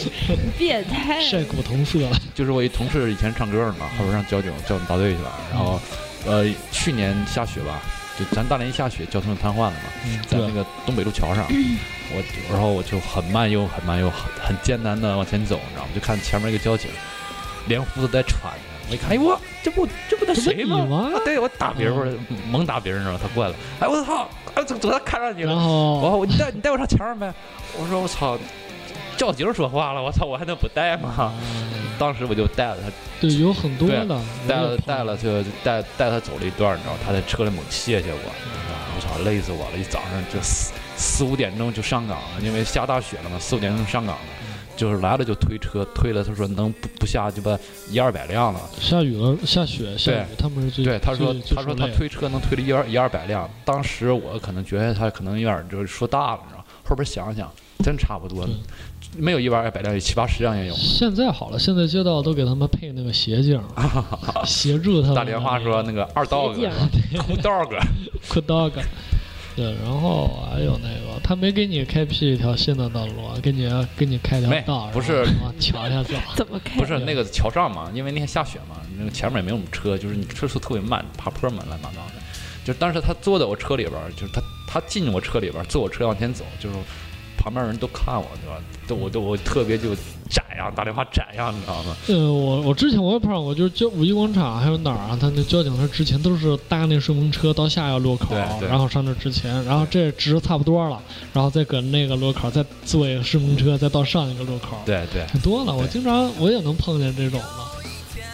变态，晒古铜色了。就是我一同事以前唱歌的嘛，后边上交警叫我们大队去了，然后呃去年下雪吧，就咱大连一下雪，交通就瘫痪了嘛，嗯，在那个东北路桥上，我然后我就很慢又很慢又很很艰难的往前走，你知道吗？就看前面一个交警，连呼都在喘着，我一看，哎我这不这不那这谁吗？吗啊对我打别人，我猛打别人，知道吗？他过来了，哎我操，哎怎怎么看上你了然？后我我你带你带我上前面呗，我说我操，交警说话了，我操，我还能不带吗？啊当时我就带了他。对，有很多对的，带了带了就带带他走了一段，你知道，他在车里猛谢谢我，你知道我操，累死我了！一早上就四四五点钟就上岗了，因为下大雪了嘛，四五点钟上岗了，就是来了就推车，推了他说能不不下就把一二百辆了。下雨了，下雪下雨，他们是最对，他说他说他推车能推了一二一二百辆，当时我可能觉得他可能有点就是说大了，你知道，后边想想真差不多，没有一百二百辆，有七八十辆也有。现在好了，现在街道都给他们配那个斜镜，协助他们。打电话说那个二道斜个镜，裤道个，酷 dog。对，然后还有那个，他没给你开辟一条新的道路，给你给你开条没道，不是桥下走。怎么开？不是那个桥上嘛，因为那天下雪嘛，那个前面也没有什么车，就是你车速特别慢，爬坡嘛，乱七八糟的。就当时他坐在我车里边儿，就是他他进我车里边儿，坐我车往前走，就是旁边人都看我，对吧？都我都我特别就展呀，打电话展呀，你知道吗？呃，我我之前我也碰上过，就是交五一广场还有哪儿啊？他那交警他之前都是搭那顺风车到下一个路口，然后上这之前，然后这值差不多了，然后再搁那个路口再坐一个顺风车，再到上一个路口，对对，挺多的。我经常我也能碰见这种的，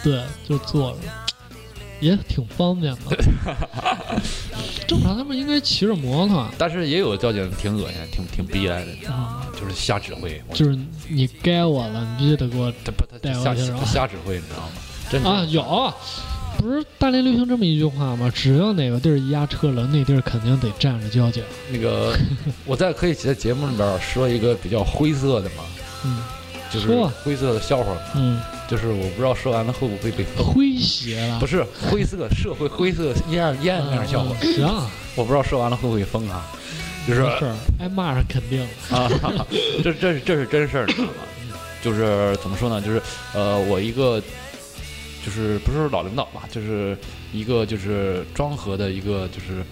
对，就坐着，也挺方便的。正常他们应该骑着摩托，但是也有交警挺恶心，挺挺逼来的，啊，就是瞎指挥，就是你该我了，你必须得给我他不他带过去瞎指挥，你知道吗？真的啊，有，不是大连流行这么一句话吗？只要哪个地儿一压车了，那地儿肯定得站着交警。那个，我在可以在节目里边说一个比较灰色的嘛，嗯就是说灰色的笑话，嗯，就是我不知道说完了会不会被封。诙谐了，不是灰色社会灰色阴暗阴暗面笑话，嗯行，我不知道说完了会不会封啊？就是挨骂是肯定的。啊，这这是这是真事儿，你知道吗？就是怎么说呢？就是呃，我一个就是不是老领导吧，就是一个就是庄河的一个就是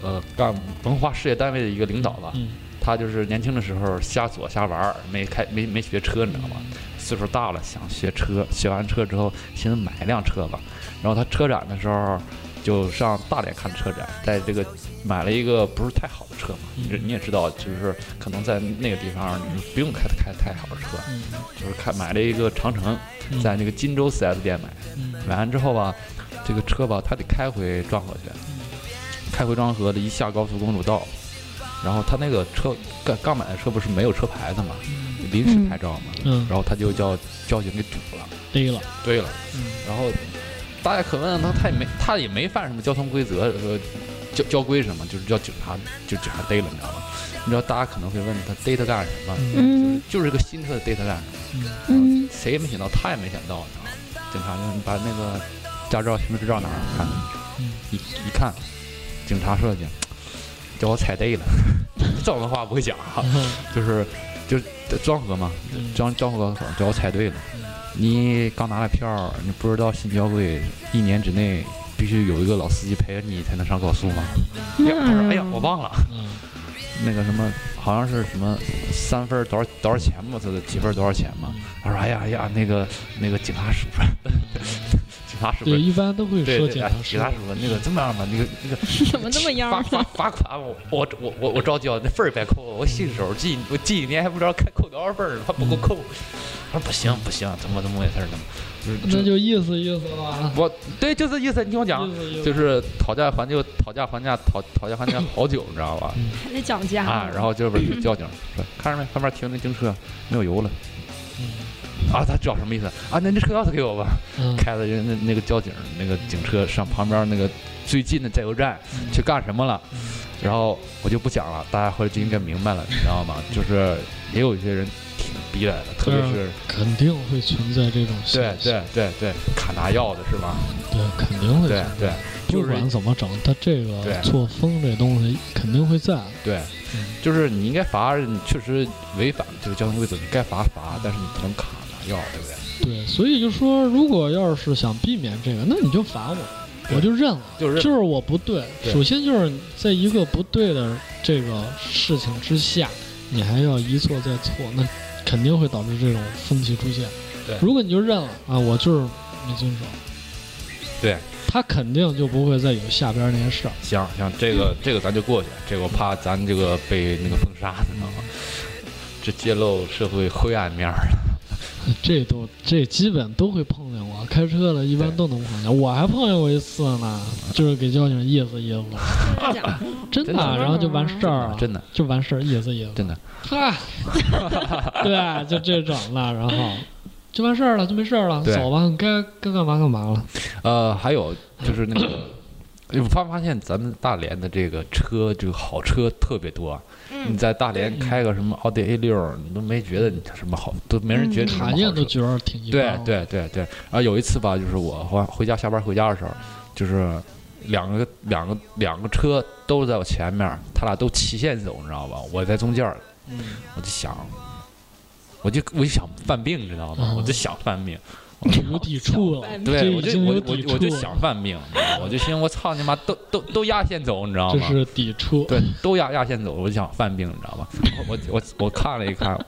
呃干文化事业单位的一个领导吧。嗯他就是年轻的时候瞎左瞎玩儿，没开没没学车，你知道吗？岁数大了想学车，学完车之后寻思买一辆车吧。然后他车展的时候就上大连看车展，在这个买了一个不是太好的车嘛，你这你也知道，就是可能在那个地方你不用开开太好的车，嗯就是开买了一个长城，嗯在那个金州 4S 店买，嗯买完之后吧，这个车吧他得开回庄河去，开回庄河的一下高速公路道。然后他那个车刚刚买的车不是没有车牌子嘛，临时牌照嘛，嗯，然后他就叫交警给堵了，逮了。对了，嗯然后大家可问他，他也没他也没犯什么交通规则，说交交规什么，就是叫警察就警察逮了，你知道吗？你知道大家可能会问他逮他干什么？嗯嗯就是个新车逮他干什么？嗯嗯谁也没想到，他也没想到，你知道吗？警察就你把那个驾照、行驶执照拿来看，嗯一一看，警察说去，叫我踩对了，这种话不会讲啊，嗯就是就庄河嘛，庄庄河叫我猜对了，你刚拿了票，你不知道新交规一年之内必须有一个老司机陪着你才能上高速吗？他说哎呀，我忘了。嗯那个什么，好像是什么三分多少多少钱嘛，这个几分多少钱嘛？他说哎呀哎呀，那个那个警察叔叔，警察叔对，叔，一般都会说警察叔警察叔叔，那个怎么样吧，那个那个 怎么这么样儿？罚罚罚款我我我我我照交，那分儿别扣，我新手记我记一年还不知道开扣多少分儿，还不够扣。他说不行不行，怎么怎么回事儿呢？就是那就意思意思吧。我对就是意思，你听我讲意，思意思就是讨价还价，讨价还价，讨讨价还价好久，你知道吧？还得讲价啊，然后就是有交警说，看着没，旁边停那警车没有油了。啊，他知道什么意思啊？那那车钥匙给我吧。嗯 开了人那那个交警那个警车上旁边那个最近的加油站去干什么了？然后我就不讲了，大家后来就应该明白了，你知道吗？就是也有一些人挺逼来的，特别是肯定会存在这种对对对对卡拿药的是吧？对，肯定会对。对，不就是管怎么整，他这个对错峰这东西肯定会在。对嗯，就是你应该罚，你确实违反这个交通规则，你该罚罚，但是你不能砍拿药，对不对？对，所以就说，如果要是想避免这个，那你就罚我，我就认了，就是就是我不对。对首先就是在一个不对的这个事情之下，你还要一错再错，那肯定会导致这种风气出现。对如果你就认了啊，我就是没遵守，对，他肯定就不会再有下边那些事儿。行行，这个这个咱就过去，这个我怕咱这个被那个封杀，你知道吗？这揭露社会灰暗面儿了。这都这基本都会碰见我，开车的一般都能碰见。我还碰见过一次呢，就是给交警意思意思，真的，真的然后就完事儿了，真的就完事儿，意思意思。真的，嗨，对，就这种了，然后就完事儿了，就没事儿了，走吧，该该干嘛干嘛了。呃，还有就是那个，我发没发现咱们大连的这个车，这个好车特别多。你在大连开个什么奥迪 A 六，你都没觉得你什么好，都没人觉得你什么卡好车。宴都觉得挺一对般。，对对对。然后有一次吧，就是我回回家下班回家的时候，就是两个两个两个车都在我前面，他俩都齐线走，你知道吧？我在中间儿，嗯，我就想，我就我就想犯病，你知道吗？嗯我就想犯病，有抵触了，对，我就我我我就，想犯病，你知道吗我就寻思我操你妈都都都压线走，你知道吗？这是抵触。对，都压压线走，我就想犯病，你知道吗？我我我我看了一看，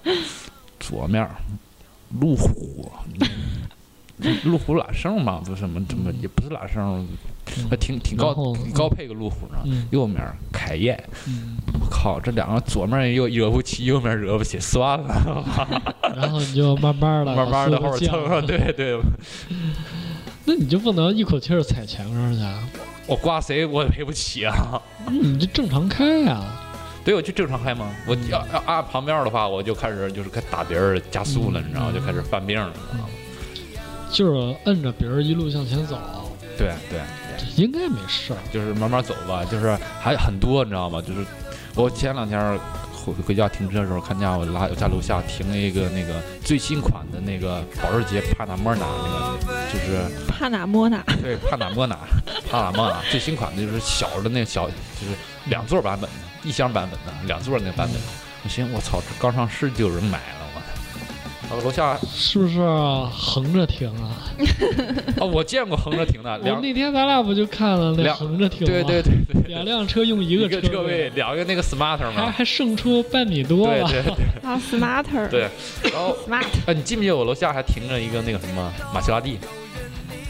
左面路虎，路虎揽胜嘛，不是什么什么也不是揽胜，还挺挺高挺高配个路虎呢。嗯右面凯宴，嗯，我靠，这两个左面又惹不起，右面惹不起，算了，然后你就慢慢的 慢慢的后边蹭上，对对，那你就不能一口气儿踩前面去啊？我刮谁我也赔不起啊。你就正常开呀、对，我就正常开嘛。我要要按旁边的话，我就开始就是开打别人加速了，你知道吗？就开始犯病了，你知道吗？就是摁着别人一路向前走，对对。应该没事儿。就是慢慢走吧，就是还很多，你知道吗？就是我前两天回回家停车的时候，看见我拉我家楼下停了一个那个最新款的那个保时捷帕纳莫纳那个，就是帕纳莫纳，对帕纳莫纳帕纳莫纳最新款的就是小的那个小就是两座版本的，一厢版本的两座那个版本。我寻思我操，这刚上市就有人买了，我操！我楼下是不是横着停啊？啊，我见过横着停的，我两那天咱俩不就看了那两横着停吗？对对对对，两辆车用一一个个车位，两个那个 smart 还嘛，还胜出半米多了。对对对 啊，smarter，对，然后。，smart，啊，你记不记得我楼下还停着一个那个什么玛莎拉蒂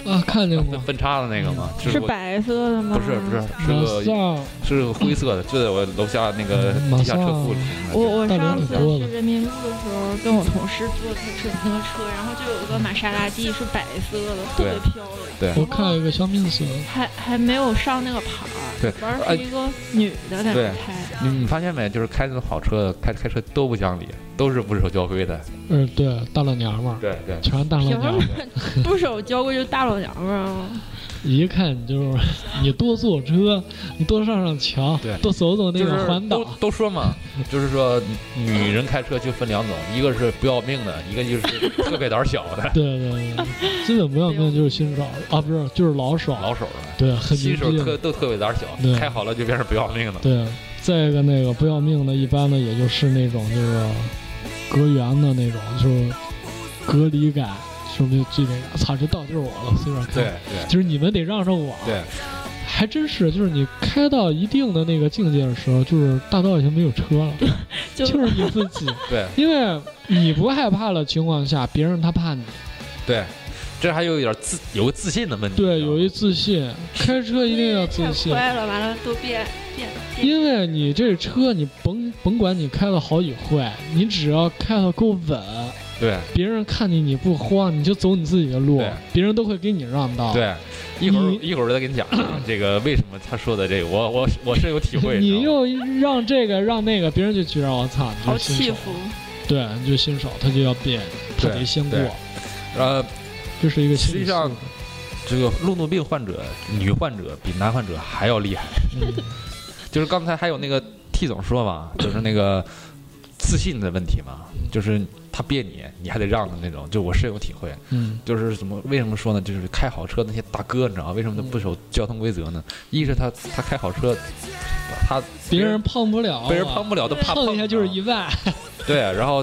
啊，看见过。分叉的那个吗？就是白色的吗？不是不是是个是个灰色的，就在我楼下那个地下车库里。我我上次去人民路的时候，跟我同事坐他车那个车，然后就有一个玛莎拉蒂是白色的，特别漂亮。对我看有一个小米色，还还没有上那个牌儿，对完儿哎是一个女的在对那开。你你发现没？就是开那种好车，开开车都不讲理，都是不守交规的。嗯，对，大老娘们儿，对对，全是大老娘们儿，不守交规就大老娘们儿啊？一看你就是你多坐车，你多上上桥对，多走走那个环岛。都，都说嘛，就是说女人开车就分两种，一个是不要命的，一个就是特别胆小的。对对对，基本不要命就是新手啊，不是就是老手，老手的。对，很新手特都特别胆小，开好了就变成不要命的。对，再一个那个不要命的，一般的也就是那种就是隔缘的那种，就是隔离感，说明这个操，这道就是我了，随便开。对对就是你们得让着我。对，还真是，就是你开到一定的那个境界的时候，就是大道已经没有车了，就就是你自己。对因为你不害怕的情况下，别人他怕你。对，这还有一点自有个自信的问题。对，有一自信，开车一定要自太信。快了，完了都变变变。因为你这车，你甭甭管你开的好与坏，你只要开的够稳，对别人看见你不慌，你就走你自己的路，别人都会给你让道。，对，一会儿一会儿再跟你讲这个为什么他说的这个，我我我是有体会。你又让这个让那个，别人就觉得我操，你好就是新手。欺负，对，你就新手，他就要变，他得先过对，呃，这是一个实际上这个路怒病患者，女患者比男患者还要厉害。嗯 就是刚才还有那个 T 总说嘛，就是那个自信的问题嘛，就是他别你，你还得让的那种。就我深有体会，嗯就是怎么为什么说呢？就是开好车那些大哥，你知道为什么他不守交通规则呢？一是他他开好车，他别人碰不了啊，别人碰不了，都怕碰一下就是啊一万。对，然后，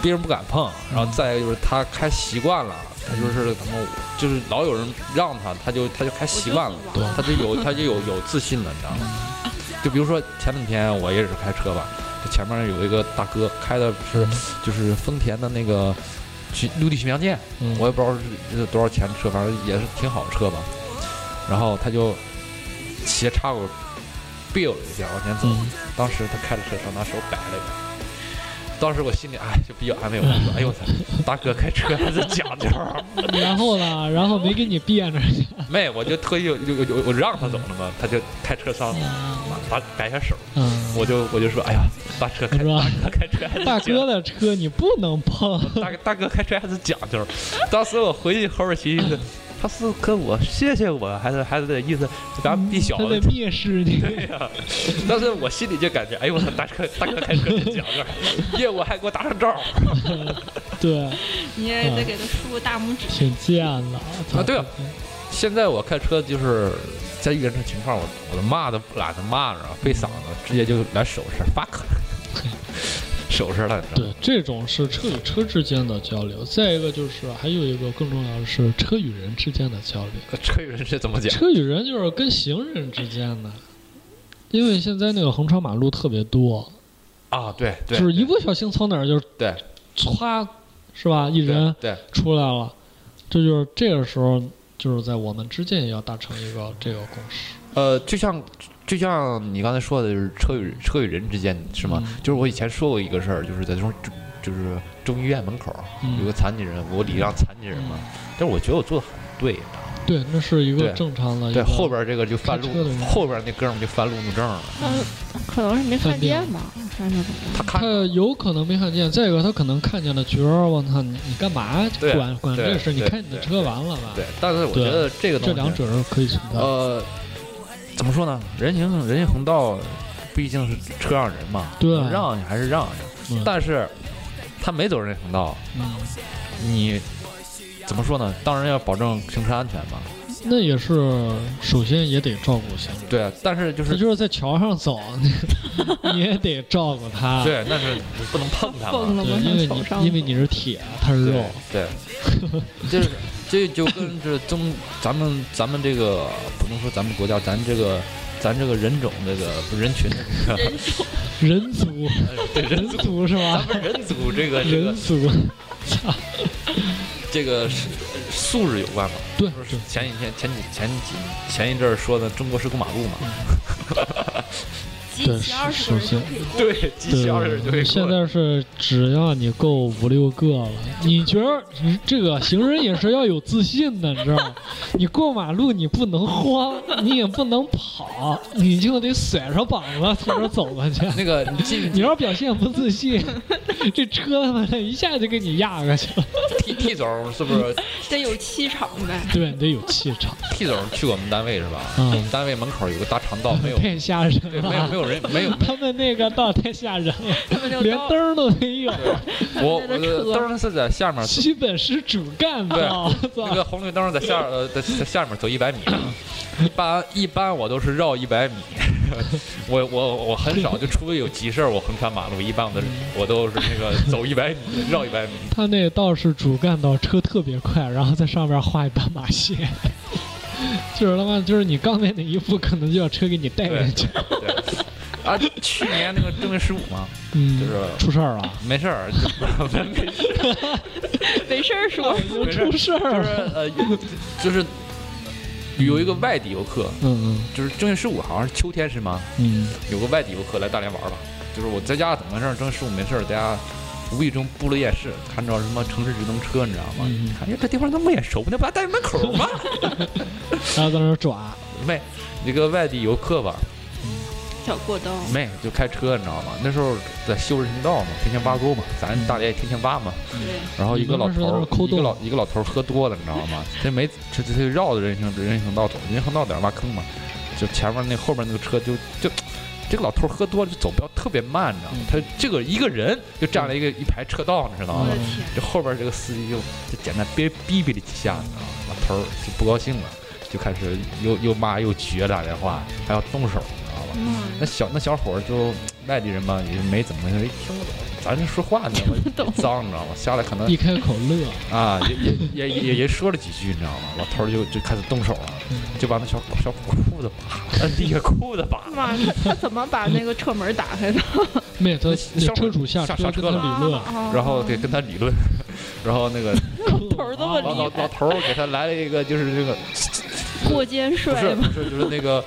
别人不敢碰，然后再一个就是他开习惯了，他就是怎么就是老有人让他，他就他就开习惯了，他就有他就有有自信了，你知道吗？就比如说前两天我也是开车吧，这前面有一个大哥开的是就是丰田的那个巡陆地巡洋舰，嗯我也不知道是是多少钱的车，反正也是挺好的车吧。然后他就斜插我 bill 一下往前走，嗯当时他开着车上拿手摆了一摆。当时我心里哎就比较安慰我，说哎呦我操，大哥开车 还是讲究。然后呢，然后没给你别着去。没，我就特意就就就我让他走了嘛，他就开车上打摆下手，嗯，我就我就说哎呀，大车开大哥开车还是大讲哥的车你不能碰。大大哥开车还是讲究。当时我回去后边寻思，他是跟我谢谢我，还是还是这意思，咱逼小子。蔑视你。对呀，但是我心里就感觉，哎呦我操，大哥大哥开车真讲究，业务还给我打上招儿。对，你也得给他竖个大拇指。挺贱的。啊对啊现在我开车就是在遇见这情况，我我都骂都懒得骂了，费嗓子，直接就来手势 fuck，手势了，你知道对？，这种是车与车之间的交流。再一个就是还有一个更重要的是车与人之间的交流。车与人是怎么讲？车与人就是跟行人之间的，因为现在那个横穿马路特别多，啊，对对，就是一不小心从哪儿就对歘，是吧？一人对出来了，这就是这个时候，就是在我们之间也要达成一个这个共识，呃，就像就像你刚才说的，就是车与车与人之间是吗？嗯就是我以前说过一个事儿，就是在中中就是中医院门口嗯有个残疾人，我礼让残疾人嘛，但是我觉得我做的很对，对，那是一个正常的。对后边这个就犯路后边那哥们儿就犯路怒症了，他，可能是没看见吧？他看他有可能没看见，再一个他可能看见了角儿，我操，你你干嘛对管管对这事？你对开你的车完了吧？对，但是我觉得这个东西这两者是可以存在的。呃，怎么说呢？人行人行横道毕竟是车让人嘛，让你还是让但是他没走人行横道，嗯，你怎么说呢？当然要保证行车安全嘛。那也是首先也得照顾行人。对，但是就是他就是在桥上走，你 你也得照顾他。对，那是不能碰他嘛。对，蹦了往因为你因为你是铁，他是肉。对，对 就是这就跟这中咱们咱们这个不能说咱们国家，咱这个咱这个人种这个不是人群这个人族，对人人族是吧咱？们人族这个这个人族，这个是素质有关嘛。对前几天前几前几前一阵儿说的中国式过马路嘛，对 集齐二十个人首先就可以过。对，机器二十就可以对，现在是只要你够五六个了，你觉得这个行人也是要有自信的，你知道吗？你过马路你不能慌，你也不能跑，你就得甩着膀子从这走过去。那个你记 你要表现不自信，这车他妈的一下就给你压过去了。T T 总是不是 得有气场呗。对，你得有气场，T 总去过我们单位是吧？嗯我们单位门口有个大长道，没有太吓人对，没有没了。有人 没有。他们那个道太吓人了，他们连灯都没有，我我的灯是在下面，基本是主干道。我那个红绿灯在下呃在在下面走一百米，一般一般我都是绕一百米，我我我很少，就除非有急事儿我横穿马路，一般我都是我都是那个走一百米 绕一百米，他那道是主干道，车特别快，然后在上面画一斑马线，就是他妈就是你刚才那一步，可能就要车给你带对进去。对。啊，去年那个正月十五嘛，嗯，就是出事儿了，没事儿，就 没事儿没事儿说，又出事儿就是了。呃，有就是有一个外地游客，嗯就是正月十五好像是秋天是吗？嗯有个外地游客来大连玩吧，就是我在家怎么回事？正月十五没事儿，在家无意中布了夜市，看着什么城市直通车，你知道吗？嗯看哎，这地方那么眼熟，那不在单位门口吗？嗯，然后在那儿抓，没，一个外地游客吧，小过道，没就开车，你知道吗？那时候在修人行道嘛，天天挖沟嘛，咱大连也天天挖嘛。对，然后一个老头儿一个老一个老头儿喝多了，你知道吗？这没这这这绕着人行人行道走，人行道在那挖坑嘛，就前面那后边那个车就就这个老头儿喝多了就走不了特别慢，你知道吗？他这个一个人就占了一个一排车道，你知道吗我的？天，这后边这个司机就就简单憋逼逼了几下，你知道吗？老头儿就不高兴了，就开始又又骂又撅打电话，还要动手，那小那小伙儿就外地人嘛，也没怎么听不懂，咱这说话你知道吗？懂脏，你知道吗？下来可能一开口乐，啊，也也也也也说了几句，你知道吗？老头儿就就开始动手了，嗯就把那小小裤子扒地下裤子扒了。妈，他怎么把那个车门打开的？没他车主下下车了理论，啊然后得跟他理论，然后那个 头儿这么老头儿给他来了一个就是这个过肩不是摔吗？不是就是那个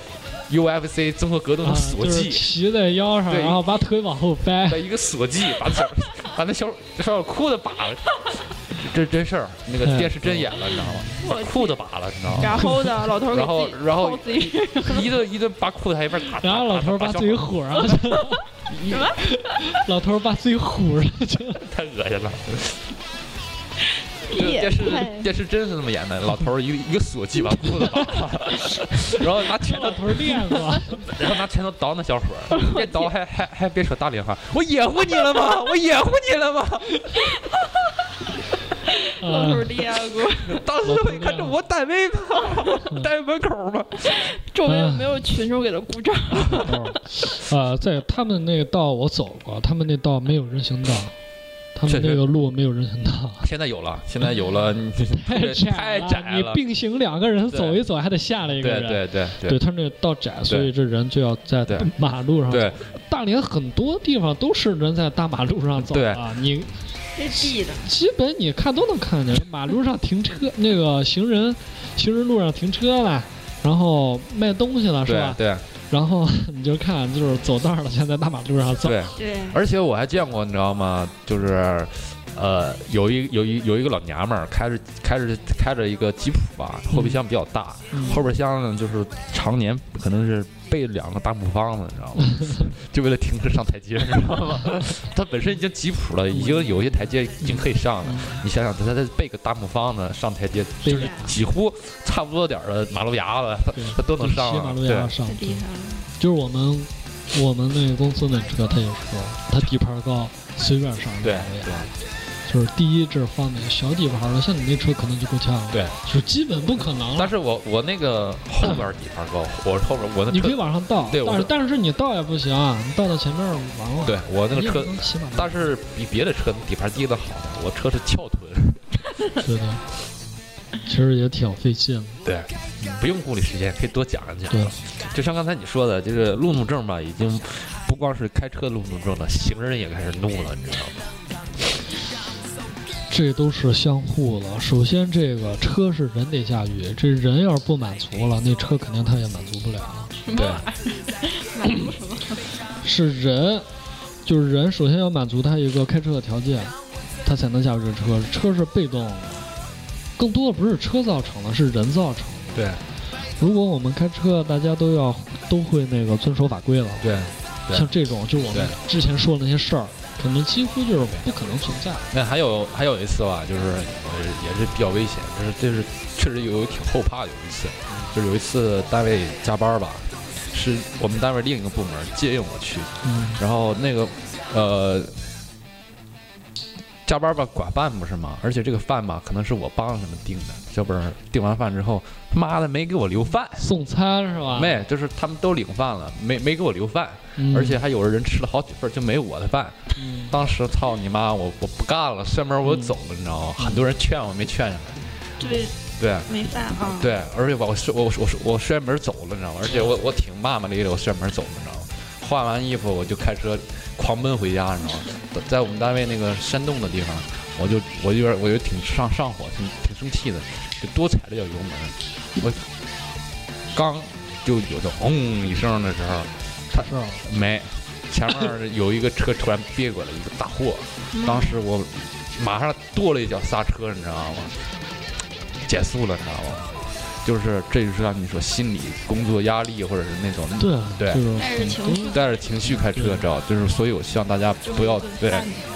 UFC 综合格斗啊的锁就是技，骑在腰上，然后把腿往后掰，一个锁技，把小把那小小裤子扒了。这真事儿，那个哎电视真演了，你知道吗？把裤子扒了，你知道吗？然后呢，老头儿然后然后一顿一顿扒裤子，还一边打。然后老头儿把自己虎唬上去 了，什么？老头儿把自己唬上去了，太恶心了。电视电视真是那么演的，老头儿一个一个锁技把裤子 然后拿拳头老头儿练过，然后拿拳头捣那小伙儿，别捣还还还别说大连话，我掩护你了吗？我掩护你了吗？老头练过，当时我一看，这我单位吗？单位门口吗？周围有没有群众给他鼓掌？哦啊，呃，在他们那个道我走过，他们那道没有人行道，他们那个路没有人行道，现在有了，现在有了，你太窄太了，窄了。你并行两个人走一走，还得下来一个对人。对对。对，他那个道窄，所以这人就要在马路上走。对。大连很多地方都是人在大马路上走对。啊，你的，基本你看都能看见，马路上停车，那个行人行人路上停车了，然后卖东西了是吧？对对然后你就看，就是走道的全在大马路上走。对，对，而且我还见过，你知道吗？就是，呃，有一有一有一个老娘们儿开着开着开着一个吉普吧，后备箱比较大，嗯后备箱呢就是常年可能是背两个大木方子，你知道吗？就为了停车上台阶，你知道吗？他本身已经吉普了，已经有一些台阶已经可以上了。你想想，他他背个大木方子上台阶，就是几乎差不多点儿的马路牙子，他他都能上骑马啊。对路牙上太，厉害了。就是我们我们那个公司那车，他也是，他底盘高，随便上对马路牙。就是第一这是方便，小底盘的，像你那车可能就够呛了。对，就基本不可能了。但是我我那个后边底盘高，我后边我那你可以，往上倒，对但是但是你倒也不行，你倒到前面完了。对我那个车但是比别的车底盘低的好，我车是翘臀，对的，其实也挺费劲的。对，不用顾虑时间，可以多讲一讲。对，就像刚才你说的，就是路怒症吧，已经不光是开车路怒症了，行人也开始怒了，你知道吗？这都是相互的。首先，这个车是人得驾驭，这人要是不满足了，那车肯定他也满足不了。对，满足什么？是人，就是人，首先要满足他一个开车的条件，他才能驾驭这车。车是被动的，更多的不是车造成的，是人造成的。对，如果我们开车，大家都要都会那个遵守法规了，对，对像这种就我们之前说的那些事儿，可能几乎就是不可能存在。那还有还有一次吧，就是呃也是比较危险，就是这是确实有挺后怕的有一次，就是有一次单位加班吧，是我们单位另一个部门借用我去，嗯。然后那个呃加班吧管饭不是吗？而且这个饭吧可能是我帮他们订的，要不然订完饭之后他妈的没给我留饭，送餐是吧？没就是他们都领饭了，没没给我留饭，嗯，而且还有人吃了好几份就没我的饭。嗯当时操你妈，我我不干了，摔门我走了，你知道吗？很多人劝我没劝下来。对，对没饭啊。，对，而且把我摔我我我我摔门走了，你知道吗？而且我我挺骂骂咧咧，我摔门走了，你知道吗？换完衣服我就开车狂奔回家，你知道吗？在我们单位那个山洞的地方，我就我有点我就挺上上火，挺挺生气的，就多踩了脚油门。我刚就有的轰一声的时候，是啊没，前面有一个车突然别过来一个大货，当时我马上跺了一脚刹车，你知道吗？减速了，你知道吗？就是这就是让你说心理工作压力或者是那种对对就是带着很情绪带着情绪开车，知道？就是所以我希望大家不要对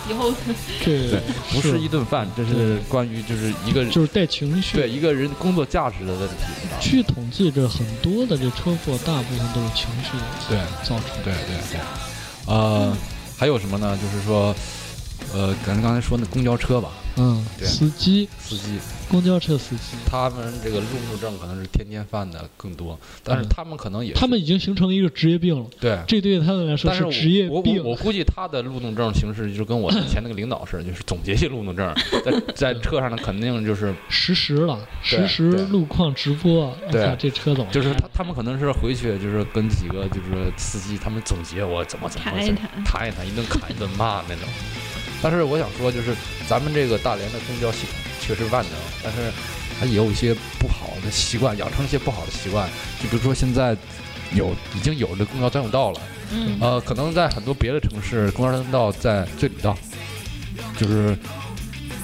以后 对对，不是一顿饭，这是关于就是一个就是带情绪。对一个人工作价值的问题，你知道吗？据统计，这很多的这车祸大部分都是情绪对造成的。对对对，呃，还有什么呢？就是说，呃，咱刚才说那公交车吧，嗯，对司机，司机。公交车司机，他们这个路怒症可能是天天犯的更多，但是嗯。他们可能也是。他们已经形成一个职业病了，对。这对他们来说但是职业我病。我我估计他的路怒症形式就跟我以前那个领导似的，就是总结性路怒症，在在车上呢肯定就是实时了，实时路况直播，对看这车怎么就是他他们可能是回去就是跟几个就是司机他们总结我怎么怎么谈一谈。谈一谈，一顿砍一顿骂那种。但是我想说，就是咱们这个大连的公交系统确实万能，但是它也有一些不好的习惯，养成一些不好的习惯。就比如说现在有已经有了公交专用道了，嗯，呃，可能在很多别的城市，公交专用道在最里道，就是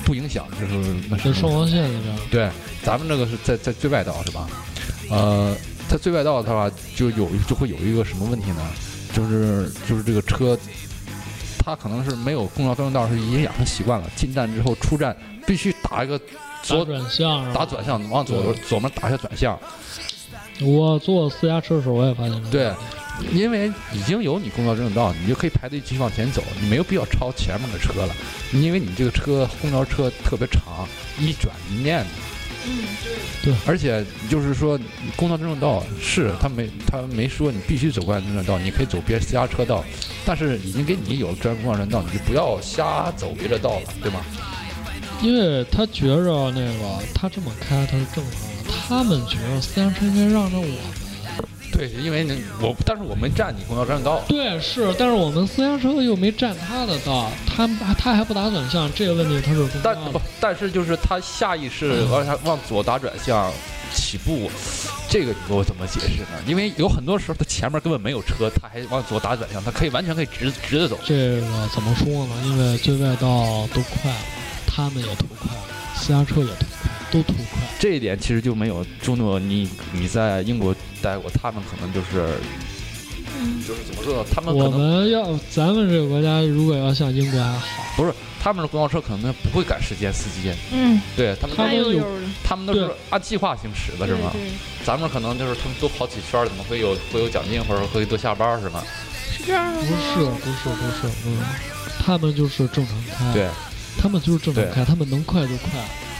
不影响，就是那什么。在双黄线那边，对，咱们这个是在在最外道是吧？呃，在最外道的话，就有就会有一个什么问题呢？就是就是这个车，它可能是没有公交专用道，是已经养成习惯了，进站之后出站必须打一个左转向打转向，往左左面打一下转向。我坐私家车的时候，我也发现这个。对，因为已经有你公交专用道，你就可以排队继续往前走，你没有必要超前面的车了，因为你这个车公交车特别长，一转一面的，嗯，而且就是说，公交专用道是他没他没说你必须走公交专用道，你可以走别私家车道，但是已经给你有了专公交专用道，你就不要瞎走别的道了，对吗？因为他觉着那个他这么开他是正常的，他们觉得私家车应该让着我。对，因为你我，但是我没占你公交专用道，对，是，但是我们私家车又没占他的道，他他还不打转向，这个问题他是但不，但是就是他下意识往下往左打转向起步，这个你给我怎么解释呢？因为有很多时候他前面根本没有车，他还往左打转向，他可以完全可以直直着走。这个怎么说呢？因为最外道都快了，他们也图快了，私家车也图快，都图快。这一点其实就没有朱诺，你你在英国待过，他们可能就是嗯，就是怎么说呢？他们可我能们要咱们这个国家如果要像英国还好，不是他们的公交车可能不会赶时间司机，嗯，对他们他们有他们都是按计划行驶的是吗？咱们可能就是他们多跑几圈儿，怎么会有会有奖金或者会多下班是吗？是这样吗不吗？是不是不是，嗯，他们就是正常开，对，他们就是正常开，他们能快就快，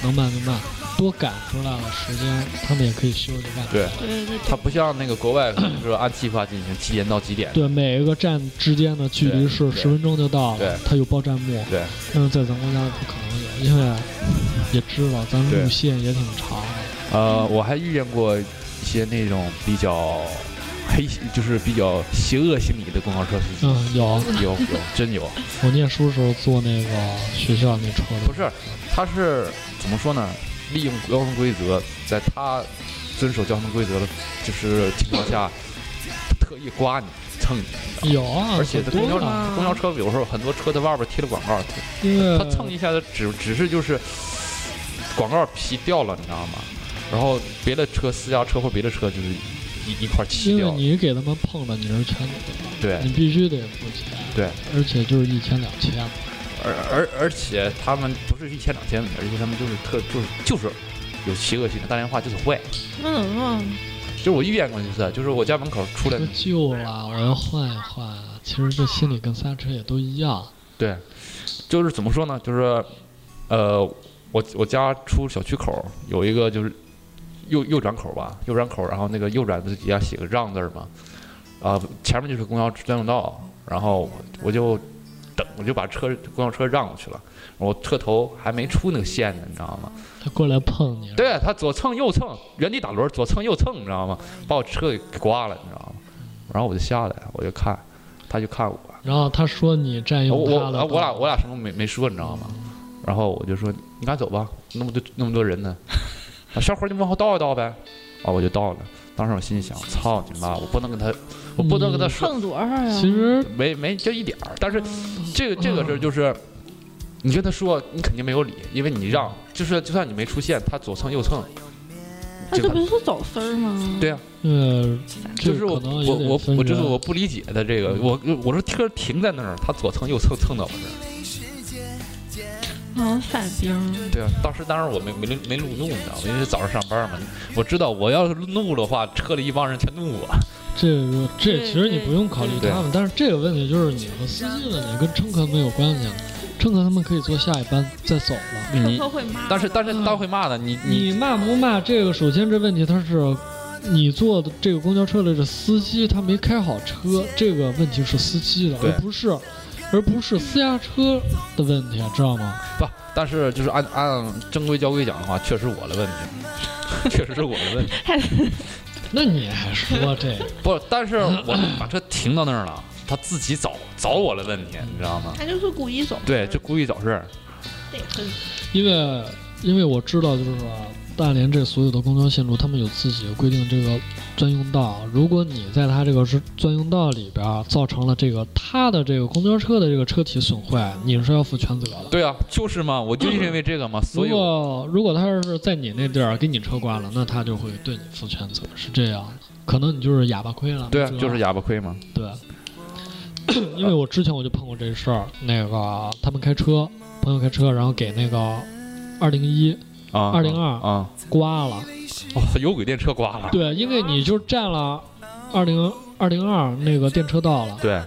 能慢就慢，多赶出来了时间，他们也可以休息干。对，对对对，他不像那个国外，可能是按计划进行，几点到几点。对，每一个站之间的距离是十分钟就到对了，它有报站幕，对但是在咱国家不可能有，因为也知道咱路线也挺长的。呃，我还遇见过一些那种比较黑，就是比较邪恶心理的公交车司机，嗯，有，有有 真有。我念书时候坐那个学校那车的，不是，他是怎么说呢？利用交通规则，在他遵守交通规则的，就是情况下，特意刮你、蹭你，有啊，而且公交公交车有时候很多车在外边贴了广告，他蹭一下子只只是就是广告皮掉了，你知道吗？然后别的车私家车或别的车就是一一块漆因为你给他们碰了，你是全责，对。你必须得付钱，对，而且就是一千两千的，而而而且他们不是一千两千的，而且他们就是特就是就是有邪恶心的，打电话就是坏。不能啊，就是我遇见过一次，就是我家门口出来车，旧了，我要换一换。其实这心里跟刹车也都一样，对，就是怎么说呢？就是呃，我我家出小区口有一个就是右右转口吧，右转口，然后那个右转不是底下写个让字儿吗？啊、前面就是公交专用道，然后我我就等，我就把车公交车让过去了，我车头还没出那个线呢，你知道吗？他过来碰你，对他左蹭右蹭，原地打轮，左蹭右蹭，你知道吗？把我车给给刮了，你知道吗？然后我就下来，我就看，他就看我，然后他说你占我我用他的道，我俩我俩什么没没说，你知道吗？然后我就说你赶紧走吧，那么多那么多人呢，啊，小伙你往后倒一倒呗，啊，我就倒了。当时我心里想，操你妈，我不能跟他，我不能跟他说，蹭多少呀？其实没没就一点儿。但是这个这个事儿就是，你跟他说，你肯定没有理，因为你让，就是就算你没出现，他左蹭右蹭，他这这个不是走丝儿吗？对呀、呃，这就是我我我我这是我不理解的这个，我我说车停在那儿，他左蹭右蹭蹭到我这儿。嗯，反兵，对啊，当时当时我没没没路怒，你知道吗？因为是早上上班嘛，我知道我要是怒的话，车里一帮人全怒我。这个这其实你不用考虑他们，但是这个问题就是你和司机问题，跟乘客没有关系。乘客他们可以坐下一班再走了。你乘客会骂，但是但是他会骂的，你你骂不骂这个？首先这问题他是你坐的这个公交车里的司机他没开好车，这个问题是司机的，而不是而不是私家车的问题，知道吗？不，但是就是按按正规交规讲的话，确实我的问题，确实是我的问题。那你还说这个？不，但是我把车停到那儿了，他自己找找我的问题，你知道吗？他就是故意走，对，就故意找事儿。得分。因为因为我知道，就是说大连这所有的公交线路，他们有自己规定这个专用道。如果你在它这个是专用道里边儿造成了这个它的这个公交车的这个车体损坏，你是要负全责的。对啊，就是嘛，我就因为这个嘛，所如以如果如果他要是在你那地儿给你车刮了，那他就会对你负全责，是这样的。可能你就是哑巴亏了。对啊，就是哑巴亏嘛。对。因为我之前我就碰过这事儿，那个他们开车，朋友开车，然后给那个二零一啊，202啊，刮了。哦，有轨电车刮了。对，因为你就占了二零二零二那个电车道了，对，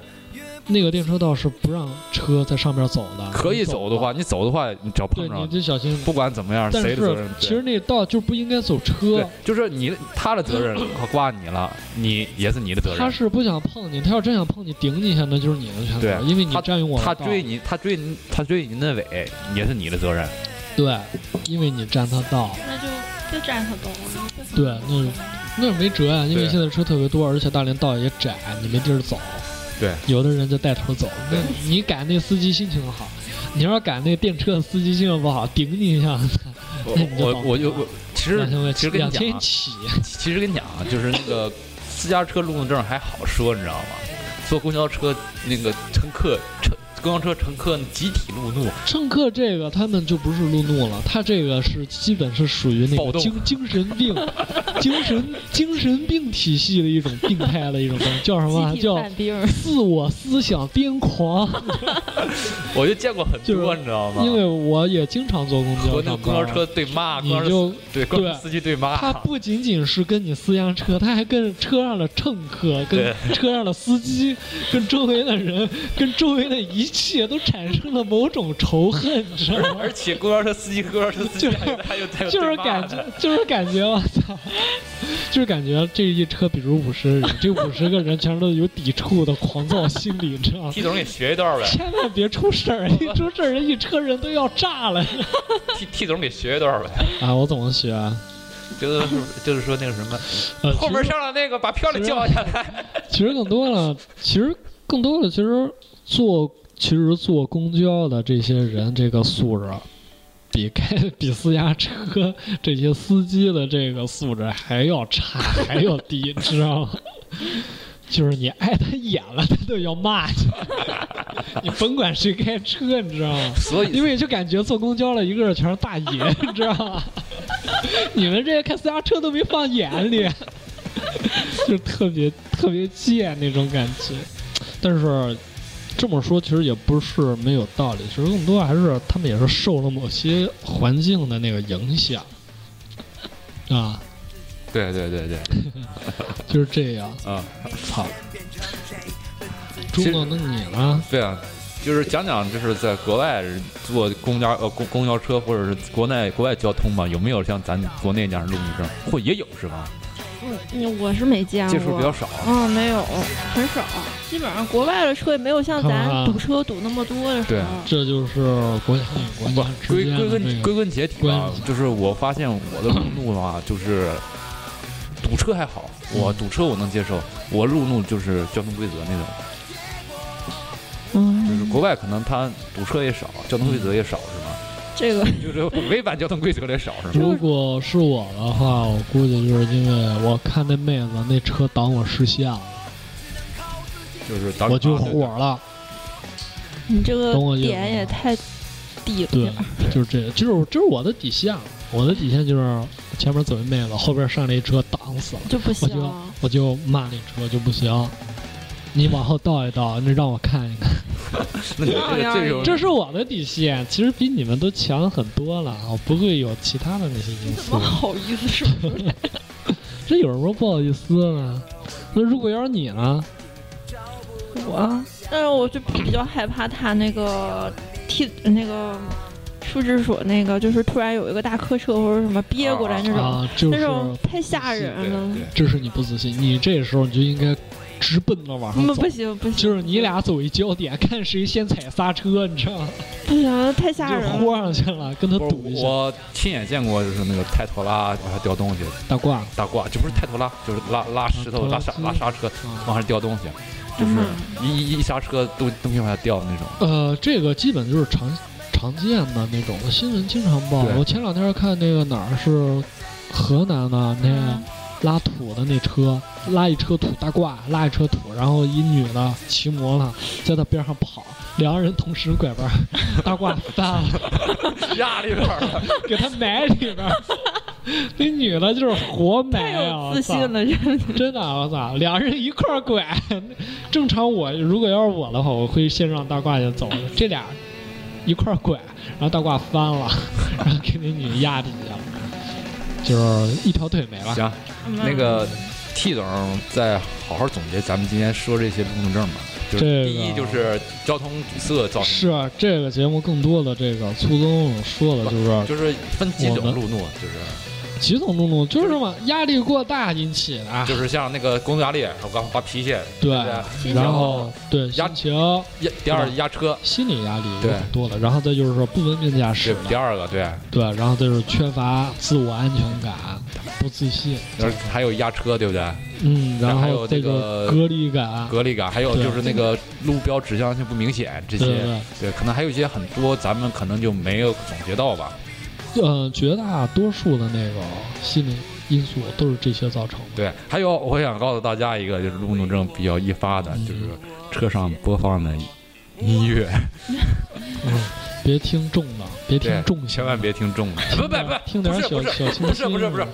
那个电车道是不让车在上面走的，可以走的话，，你走的话，你只要碰上，你着，得小心。不管怎么样，但谁的责任是？其实那道就不应该走车对，，就是你他的责任挂你了，你也是你的责任。他是不想碰你，他要真想碰你顶你一下，那就是你的全对责，因为你他占用我道他追你，他追你，他追你那尾，也是你的责任。对，因为你占他道，那就就占他道了。对，那那没辙呀，因为现在车特别多，而且大连道也窄，你没地儿走。对，有的人就带头走，那你赶那司机心情好，你要是赶那电车司机心情不好，顶你一下，我那 你就我我就我其实两千块其实跟你讲起，其实跟你讲啊，就是那个私家车路怒症还好说，你知道吗？坐公交车那个乘客乘公交车乘客集体路怒，乘客这个他们就不是路怒了，他这个是基本是属于那个精精神病、精神精神病体系的一种病态的一种东西，叫什么叫，自我思想癫狂。我就见过很多，你知道吗？因为我也经常坐公交和那公交车对骂，你就对公交司机对骂，他不仅仅是跟你私家车，他还跟车上的乘客、跟车上的司机、跟周围的人、跟周围的一切都产生了某种仇恨，你知道吗？而且公交车司机和公交车司机就是还有还有就是对骂的感觉，就是感觉，我操，就是感觉这一车，比如五十人，这五十个人全都有抵触的狂躁心理，你知道吗？替总给学一段呗，千万别出事儿，一出事儿，人一车人都要炸了替替总给学一段呗，啊！我怎么学啊？就是 就是说那个什么，呃，后门上了那个把票给叫下来，其实更多了，其实更多的，其实坐其实坐公交的这些人，这个素质比开 比私家车这些司机的这个素质还要差，还要低，知道吗？就是你碍他眼了，他都要骂你。你甭管谁开车，你知道吗？所以因为就感觉坐公交了，一个个全是大爷，你知道吗？你们这些开私家车都没放眼里，就是特别特别贱那种感觉。但是这么说，其实也不是没有道理，其实更多还是他们也是受了某些环境的那个影响啊，对对对对，就是这样。啊，操，朱总，那你呢？对啊。就是讲讲，就是在国外坐公交呃公公交车或者是国内国外交通嘛，有没有像咱国内那样路怒症？或也有是吧？嗯，我是没见过，接触比较少。嗯，没有，很少。基本上国外的车也没有像咱堵车堵那么多的时对候。这就是国家与国不归归根归个根结底关吧系，就是我发现我的路怒的话，就是堵车还好，我堵车我能接受，我路怒就是交通规则那种。嗯就是嗯，国外可能他堵车也少，交通规则也少？这个 就是违反交通规则的少，是吗？如果是我的话，我估计就是因为我看那妹子那车挡我视线了，就是挡我就火了。你这个点也太低了对点儿。就是这，就是就是我的底线，我的底线就是前面走一妹子，后边上来一车挡死了，就不行我就我就骂那车就不行。你往后倒一倒，那让我看一看，那你这个这种这是我的底线，其实比你们都强很多了，我不会有其他的那些因素怎么。好意思说出来？这有什么不好意思呢？那如果要是你呢？我，但是我就比较害怕他那个替那个数支所那个，就是突然有一个大客车或者什么憋过来那种，啊，就是那种太吓人了。对这是你不自信，你这时候你就应该直奔着往上走那不。行不行，就是你俩走一焦点，看谁先踩刹车，你知道吗？不行，太吓人了。豁上去了，跟他赌一下。我亲眼见过，就是那个泰托拉往下掉东西，大挂大挂，这不是泰托拉，就是拉拉石头、啊拉刹拉刹车啊，往上掉东西，就是嗯一一一刹车东东西往下掉的那种。呃，这个基本就是常常见的那种新闻，经常报。我前两天看那个哪儿是河南的那嗯拉土的那车，拉一车土大褂，拉一车土，然后一女的骑摩托在他边上跑，两个人同时拐弯，大褂翻了，压里边儿了，给他埋里边儿。那女的就是活埋了，真的。真的，我操，两人一块儿拐。正常我如果要是我的话，我会先让大褂先走的。这俩一块儿拐，然后大褂翻了，然后给那女压底下了，就是一条腿没了。行，嗯那个 T 总再好好总结咱们今天说这些路怒症吧。就是第一就是交通堵塞造成是啊这个节目更多的这个粗宗说的就是就是分几种路怒，就是几种路怒，就是什么压力过大引起的，就是像那个工作压力，我刚发脾气，对然后对压心情、压第二压车，心理压力有对很多了，然后再就是说不文明驾驶，第，二个对，对，然后再就是缺乏自我安全感、不自信，还有压车，对不对？嗯，然然后还有这这个隔离感，隔离感，还有就是那个路标指向性不明显，这些。对，可能还有一些很多咱们可能就没有总结到吧。呃，绝大多数的那个心理因素都是这些造成的。对，还有我想告诉大家一个，就是路怒症比较易发的，嗯就是车上播放的音乐，嗯，别听重的，别听重，的，千万别听重的，不不不，听点小不是不是小清新。不是不是不是，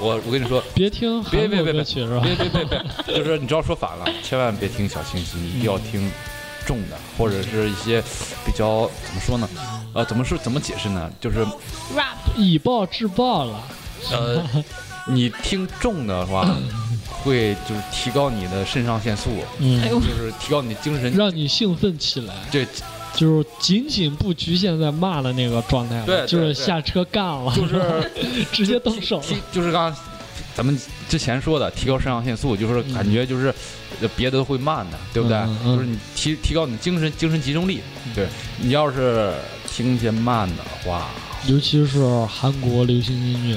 我我跟你说，别听别别别别？别别别别，就是你知道说反了，千万别听小清新，一定要听重的，或者是一些比较怎么说呢？呃，怎么说怎么解释呢？就是 rap 以暴制暴了，呃，你听重的话，会就是提高你的肾上腺素，嗯就是提高你的精神。让你兴奋起来，对，就是仅仅不局限在骂的那个状态了，对对就是下车干了，就是 直接动手了。就是刚刚咱们之前说的，提高肾上腺素，就是感觉就是呃别的会慢的，对不对？就是你提提高你精神精神集中力。嗯对你要是听些慢的话，尤其是韩国流行音乐，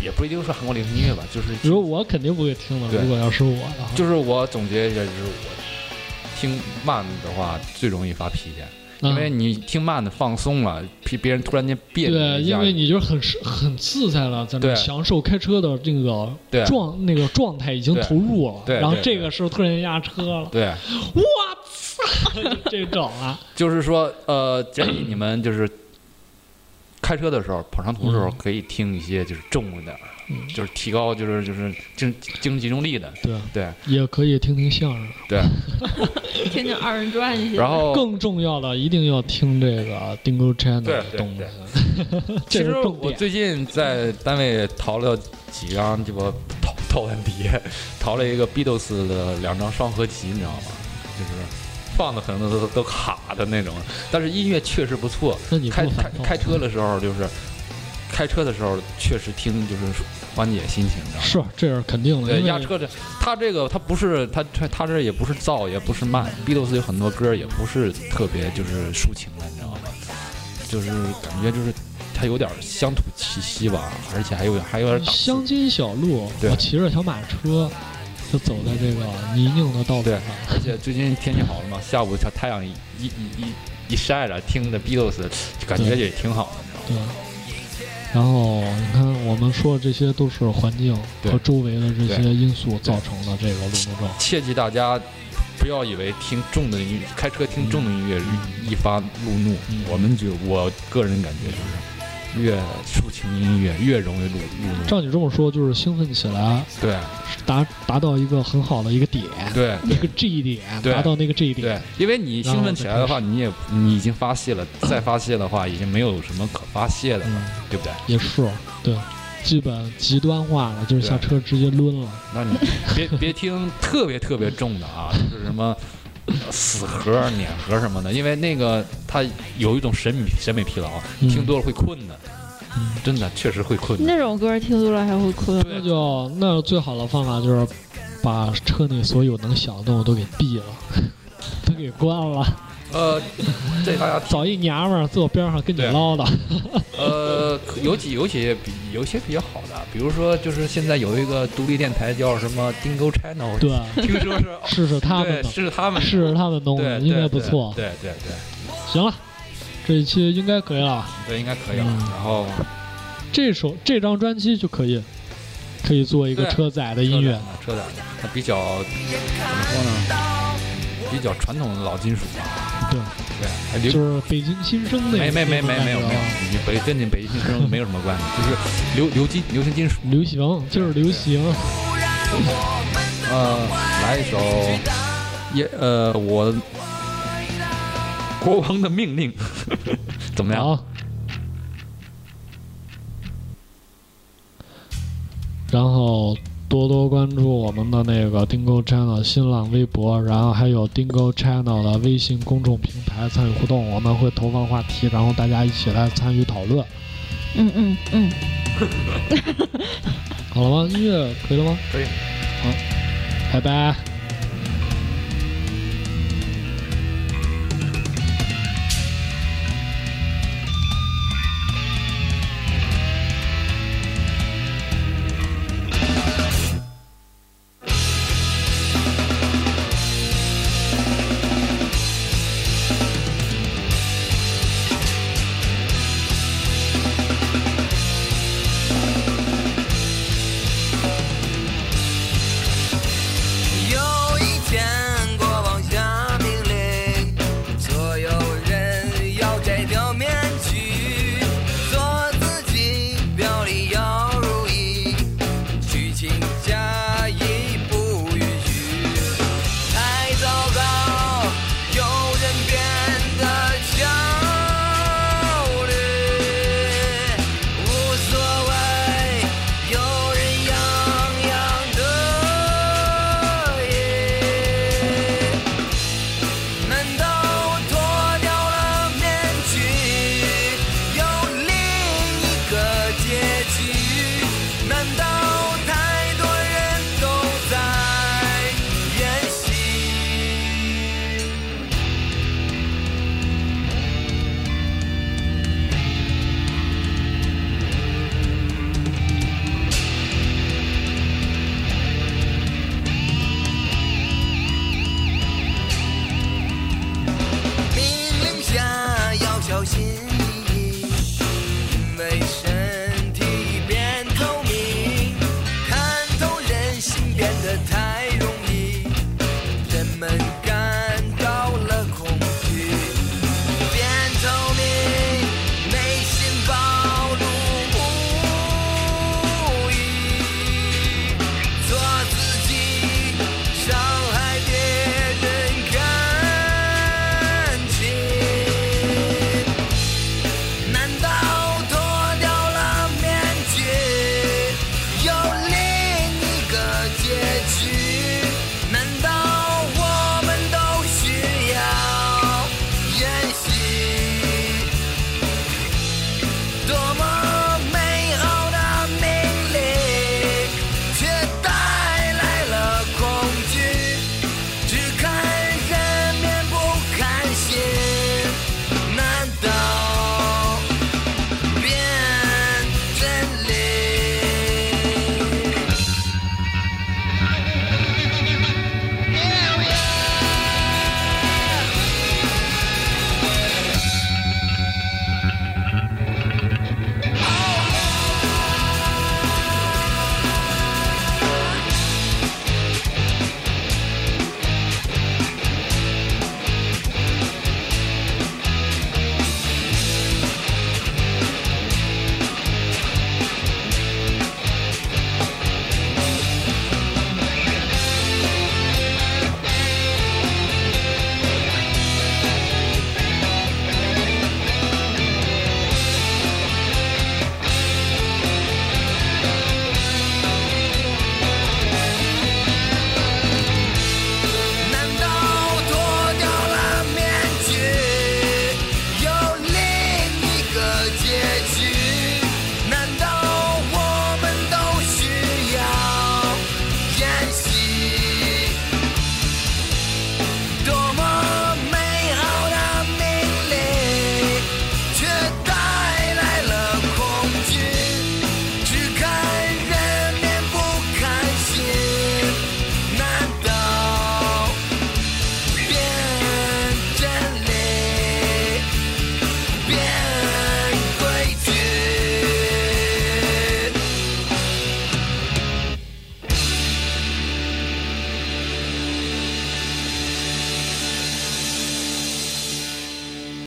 也不一定是韩国流行音乐吧，就是如果我肯定不会听的，对如果要是我的话，就是我总结一下，就是我听慢的话最容易发脾气。因为嗯你听慢的放松了，别别人突然间别扭对，因为你就是很是很自在了，在那享受开车的这个对。状那个状态已经投入了，然后对对对。这个时候突然间压车了，对，我操，这种啊，就是说呃，建议你们就是开车的时候，跑长途的时候嗯。可以听一些就是重一点儿，嗯就是提高就是就是精精神集中力的，对，对也可以听听相声。对。听听二人转一些。然后更重要的，一定要听这个 Dingo Channel 对的 其实我。最近在单位淘了几张这个淘淘完碟，淘了一个 Beatles 的两张双合集，你知道吗？就是放的可能都都都卡的那种，但是音乐确实不错。那你开开开车的时候就是开车的时候确实听就是缓解心情，你知道吗？是这是肯定的，对，压车的，他这个他不是他他他这也不是燥，也不是慢，Beatles 有很多歌也不是特别就是抒情的，你知道吗？就是感觉就是它有点乡土气息吧，而且还有还有点乡间小路，我骑着小马车，就走在这个泥泞的道路对上。而且最近天气好了嘛，下午小太阳一一一一一晒着，听着 Beatles 感觉也挺好的，你知道吗？对。然后你看，我们说的这些都是环境和周围的这些因素造成的这个路怒症。切记大家不要以为听重的音乐，开车听重的音乐易发路怒。嗯我们就我个人感觉就是，越抒情音乐越容易路路怒。照你这么说，就是兴奋起来，对达达到一个很好的一个点，对一个 G 点，对达到那个 G 点。对，因为你兴奋起来的话，你也你已经发泄了，再发泄的话，已经没有什么可发泄的了，嗯，对不对？也是，对，基本极端化了，就是下车直接抡了。那你别别听特别特别重的啊，就是什么呃死核、碾核什么的，因为那个它有一种审美审美疲劳，嗯听多了会困的，嗯真的确实会困的。那种歌听多了还会困。那就那最好的方法就是把车内所有能响的动物都给闭了，都给关了。呃，这大家 找一娘们儿坐边上跟你唠叨，呃，有几有几比有些比较好的，比如说就是现在有一个独立电台叫什么 Dingo Channel，对，听说是试试他们对的，是他们试试他们东对西，应该不错。对对对对行了，这一期应该可以了。对，应该可以了。嗯然后这首这张专辑就可以，可以做一个车载的音乐。车载的，它比较怎么说呢？比较传统的老金属吧。对，对，还流就是北京新生那没没没没没有没有，你北跟你北京新生没有什么关系，就是流流金流行金属。流行就是流行。呃，来一首也呃我国王的命令，怎么样？好。然后多多关注我们的那个 Dingo Channel 新浪微博，然后还有 Dingo Channel 的微信公众平台参与互动，我们会投放话题，然后大家一起来参与讨论。嗯嗯嗯，好了吗？音乐可以了吗？可以。好，拜拜。